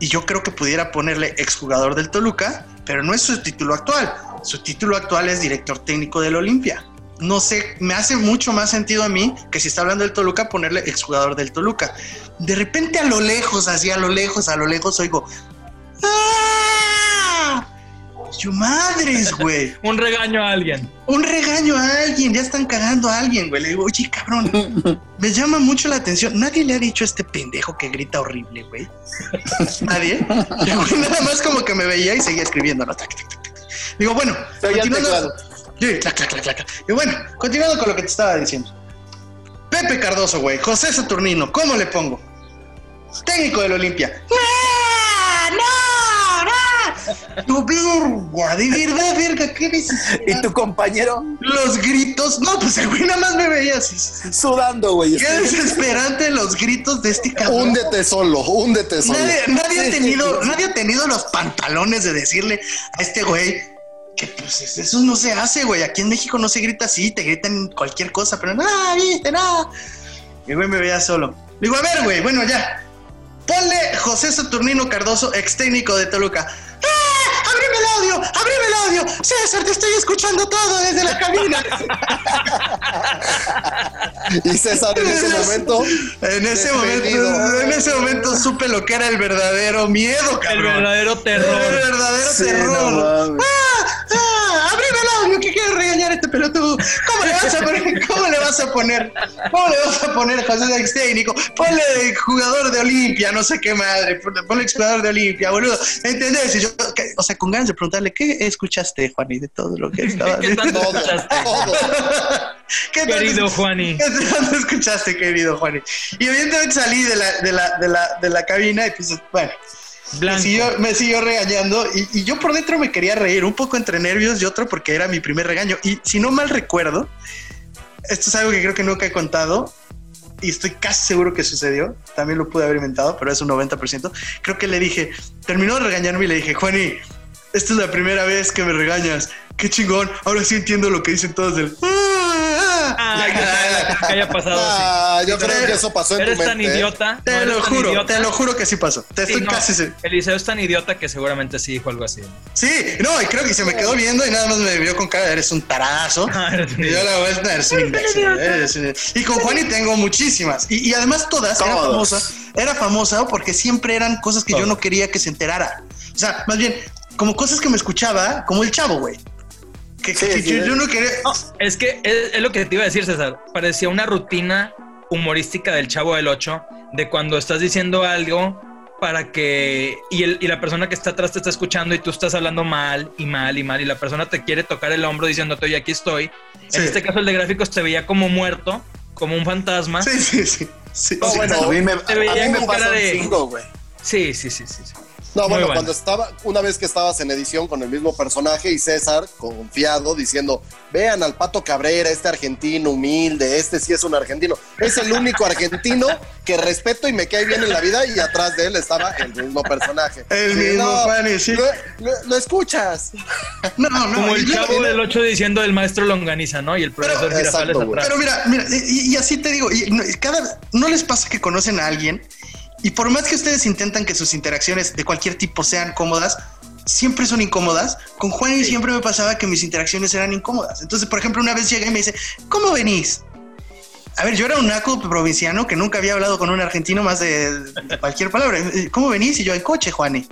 Speaker 2: y yo creo que pudiera ponerle exjugador del Toluca, pero no es su título actual. Su título actual es director técnico del Olimpia. No sé, me hace mucho más sentido a mí que si está hablando del Toluca, ponerle exjugador del Toluca. De repente a lo lejos, así a lo lejos, a lo lejos, oigo. ¡Ah! Yo madres, güey. *laughs*
Speaker 4: Un regaño a alguien.
Speaker 2: Un regaño a alguien, ya están cagando a alguien, güey. Le digo, oye, cabrón, *laughs* me llama mucho la atención. Nadie le ha dicho a este pendejo que grita horrible, güey. *laughs* Nadie. Y el güey nada más como que me veía y seguía escribiendo. ¿no? Tac, tac, tac, tac. Digo, bueno, continuando. Sí, clac, clac, clac, clac. Y bueno, continuando con lo que te estaba diciendo. Pepe Cardoso, güey. José Saturnino, ¿cómo le pongo? Técnico del Olimpia. ¡No! Tu verga, de verdad, verga, qué necesidad. *laughs*
Speaker 5: ¿Y tu compañero?
Speaker 2: Los gritos. No, pues el güey nada más me veía así.
Speaker 5: Sudando, güey.
Speaker 2: Qué desesperante los gritos de este cabrón.
Speaker 3: Húndete solo, húndete solo.
Speaker 2: Nadie, nadie ha tenido, nadie ha tenido los pantalones de decirle a este güey que pues es- eso no se hace, güey. Aquí en México no se grita así, te gritan cualquier cosa, pero nada, viste, nada. Y el güey me veía solo. Le digo, a ver, güey, bueno, ya. Ponle José Saturnino Cardoso, ex técnico de Toluca. ¡Abrime el audio! ¡Abrime el audio! César, te estoy escuchando todo desde la cabina. *laughs*
Speaker 3: Y César en ese momento.
Speaker 2: En ese
Speaker 3: Despedido.
Speaker 2: momento, en ese momento supe lo que era el verdadero miedo,
Speaker 4: El
Speaker 2: cabrón.
Speaker 4: verdadero
Speaker 2: El
Speaker 4: terror.
Speaker 2: verdadero
Speaker 5: Sí,
Speaker 2: terror.
Speaker 5: no mames.
Speaker 2: ¡Ah! ¡Ah! Pelotudo? ¿Cómo le vas a poner? ¿Cómo le vas a poner? ¿Cómo le vas a poner José ex técnico? Ponle jugador de Olimpia, no sé qué madre. Ponle exjugador de Olimpia, boludo. ¿Entendés? Y yo, o sea, con ganas de preguntarle, ¿qué escuchaste, Juani, de todo lo que *laughs* estaba
Speaker 4: ¿Qué tanto escuchaste,
Speaker 3: todo.
Speaker 2: ¿Qué tanto-
Speaker 4: querido Juani?
Speaker 2: ¿Qué tanto escuchaste, querido Juani? Y evidentemente salí de la, de la, de la, de la cabina y pues, bueno, me
Speaker 4: Blanco.
Speaker 2: siguió, me siguió regañando y, y yo por dentro me quería reír, un poco entre nervios y otro porque era mi primer regaño. Y si no mal recuerdo, esto es algo que creo que nunca he contado y estoy casi seguro que sucedió. También lo pude haber inventado, pero es un 90%. Creo que le dije, terminó de regañarme y le dije, Juani, esta es la primera vez que me regañas. Qué chingón. Ahora sí entiendo lo que dicen todos del...
Speaker 4: Ah, que haya pasado así.
Speaker 3: Ah, yo creo que eso pasó en
Speaker 4: Eres
Speaker 3: tu
Speaker 4: tan
Speaker 3: mente. ¿eh?
Speaker 4: idiota.
Speaker 2: Te
Speaker 4: no
Speaker 2: lo
Speaker 4: tan
Speaker 2: juro,
Speaker 4: idiota.
Speaker 2: te lo juro que sí pasó. Te
Speaker 4: Sí,
Speaker 2: estoy
Speaker 4: no,
Speaker 2: casi... se-
Speaker 4: Eliseo es tan idiota que seguramente sí dijo algo así.
Speaker 2: Sí, no, y creo que se me quedó viendo y nada más me vio con cara de eres un tarazo. *laughs*
Speaker 4: Ah, eres
Speaker 2: Y yo la verdad eres un imbécil. Y con Juani tengo muchísimas. Y, y además todas era famosa. Era famosa porque siempre eran cosas que yo no quería que se enterara. O sea, más bien, como cosas que me escuchaba, como el chavo, güey. Que,
Speaker 5: Sí,
Speaker 2: que
Speaker 5: sí,
Speaker 2: yo, yo no quería.
Speaker 4: No, es que es, es lo que te iba a decir, César. Parecía una rutina humorística del Chavo del 8, de cuando estás diciendo algo para que. Y, el- y la persona que está atrás te está escuchando y tú estás hablando mal y mal y mal, y la persona te quiere tocar el hombro diciéndote, oye, aquí estoy.
Speaker 2: Sí.
Speaker 4: En este caso, el de gráficos te veía como muerto, como un fantasma.
Speaker 2: Sí, sí, sí. sí,
Speaker 3: No,
Speaker 2: sí.
Speaker 3: bueno,
Speaker 5: A mí me,
Speaker 4: Te veía
Speaker 5: a mí me
Speaker 4: con
Speaker 5: pasa
Speaker 4: cara
Speaker 5: un
Speaker 4: de-
Speaker 5: chingo, güey.
Speaker 4: Sí, sí, sí, sí. sí.
Speaker 3: No,
Speaker 4: Muy
Speaker 3: bueno,
Speaker 4: bueno.
Speaker 3: cuando estaba, una vez que estabas en edición con el mismo personaje y César, confiado, diciendo, vean al Pato Cabrera, este argentino humilde, este sí es un argentino. Es el único *laughs* argentino que respeto y me cae bien en la vida y atrás de él estaba el mismo personaje.
Speaker 2: El
Speaker 3: Sí,
Speaker 2: mismo
Speaker 3: no,
Speaker 2: Fanny, sí.
Speaker 3: Lo, lo- lo escuchas.
Speaker 2: No, no,
Speaker 4: Como el chavo del 8 diciendo el maestro Longaniza, ¿no? Y el profesor
Speaker 3: Pero- exacto,
Speaker 4: atrás.
Speaker 2: Pero mira, mira, y, y así te digo, y cada, no les pasa que conocen a alguien y por más que ustedes intentan que sus interacciones de cualquier tipo sean cómodas, siempre son incómodas. Con Juan y siempre me pasaba que mis interacciones eran incómodas. Entonces, por ejemplo, una vez llega y me dice, ¿cómo venís? A ver, yo era un naco provinciano que nunca había hablado con un argentino más de, de cualquier palabra. ¿Cómo venís? Y yo, en coche, Juani.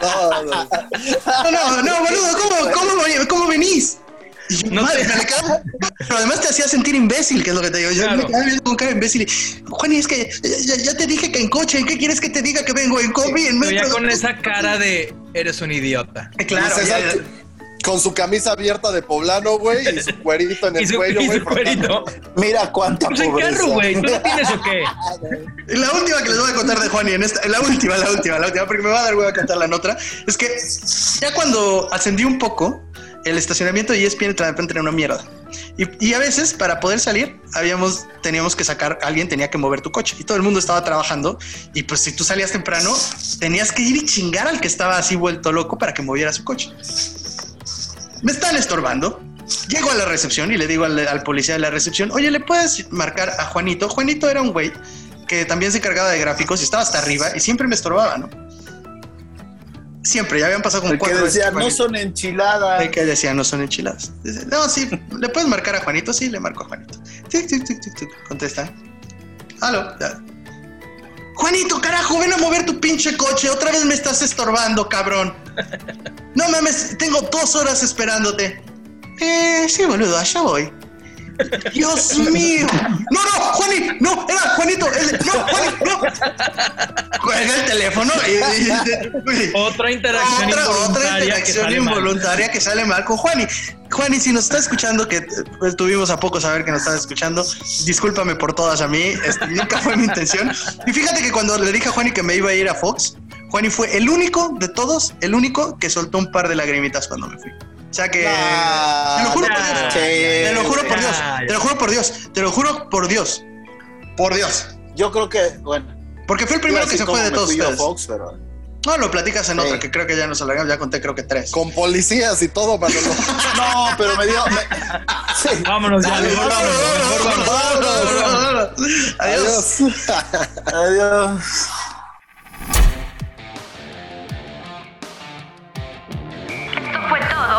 Speaker 3: No, no.
Speaker 2: No, no, no, boludo, ¿cómo, cómo, cómo venís?
Speaker 4: No
Speaker 2: madre,
Speaker 4: te-
Speaker 2: quedaba- pero además te hacía sentir imbécil, que es lo que te digo. Yo
Speaker 4: Claro.
Speaker 2: me quedaba viendo con cara imbécil. y, Juan, y es que ya, ya te dije que en coche, ¿qué quieres que te diga que vengo en combi, en
Speaker 4: ya
Speaker 2: metro?
Speaker 4: con esa cara de eres un idiota.
Speaker 2: Eh, Claro, ya- ya-
Speaker 3: con su camisa abierta de poblano, güey, y su cuerito en *laughs*
Speaker 4: Y
Speaker 3: el
Speaker 4: su,
Speaker 3: cuello, güey.
Speaker 5: Mira cuánta
Speaker 4: Pues en
Speaker 5: pobreza.
Speaker 4: carro, güey. ¿Tú no tienes o qué? *laughs*
Speaker 2: La última que les voy a contar de Juan y en esta, la última, la última, la última, porque me va a dar huevo a contar la otra, es que ya cuando ascendí un poco, el estacionamiento de ESPN repente era una mierda. Y, y a veces, para poder salir, habíamos, teníamos que sacar, alguien tenía que mover tu coche y todo el mundo estaba trabajando. Y pues si tú salías temprano, tenías que ir y chingar al que estaba así vuelto loco para que moviera su coche. Me están estorbando. Llego a la recepción y le digo al, al policía de la recepción, oye, ¿le puedes marcar a Juanito? Juanito era un güey que también se encargaba de gráficos y estaba hasta arriba y siempre me estorbaba, ¿no? Siempre, ya habían pasado como
Speaker 5: El que
Speaker 2: cuatro
Speaker 5: decía,
Speaker 2: veces.
Speaker 5: no
Speaker 2: Juanito".
Speaker 5: son enchiladas.
Speaker 2: El que decía, no son enchiladas. Dice, no, sí, ¿le puedes marcar a Juanito? Sí, le marco a Juanito. Tic, tic, tic, tic, tic. Contesta. Aló. Juanito, carajo, ven a mover tu pinche coche. Otra vez me estás estorbando, cabrón. No mames, tengo dos horas esperándote. Eh, sí, boludo, allá voy. Dios mío. No, no, Juani, no, era Juanito. el- no, Juani, no. Cuelga el teléfono y,
Speaker 4: Otra interacción
Speaker 2: otra, otra
Speaker 4: involuntaria que
Speaker 2: interacción
Speaker 4: sale mal.
Speaker 2: involuntaria que sale mal con Juani. Juani, si nos está escuchando, que eh, tuvimos a poco saber que nos estás escuchando, discúlpame por todas a mí, este, nunca fue mi intención. Y fíjate que cuando le dije a Juani que me iba a ir a Fox, Juani fue el único de todos, el único que soltó un par de lagrimitas cuando me fui. O sea que.
Speaker 3: Nah,
Speaker 2: te lo juro por Dios. te lo juro por Dios. Te lo juro por Dios. Te lo juro por Dios. Por Dios.
Speaker 5: Yo creo que, bueno.
Speaker 2: Porque fue el primero que se fue de todos ustedes.
Speaker 5: Fox, pero
Speaker 2: No, lo platicas en
Speaker 5: Sí.
Speaker 2: otra, que creo que ya nos alargamos. Ya conté, creo que tres.
Speaker 3: Con policías y todo, Manolo. *laughs*
Speaker 5: No, pero me dio. me- Sí.
Speaker 4: Vámonos ya, mejor vámonos, vámonos.
Speaker 2: Adiós.
Speaker 5: Adiós. *laughs* *laughs*
Speaker 9: Esto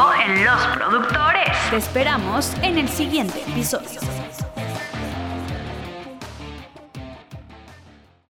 Speaker 9: en Los Productores. Te esperamos en el siguiente episodio.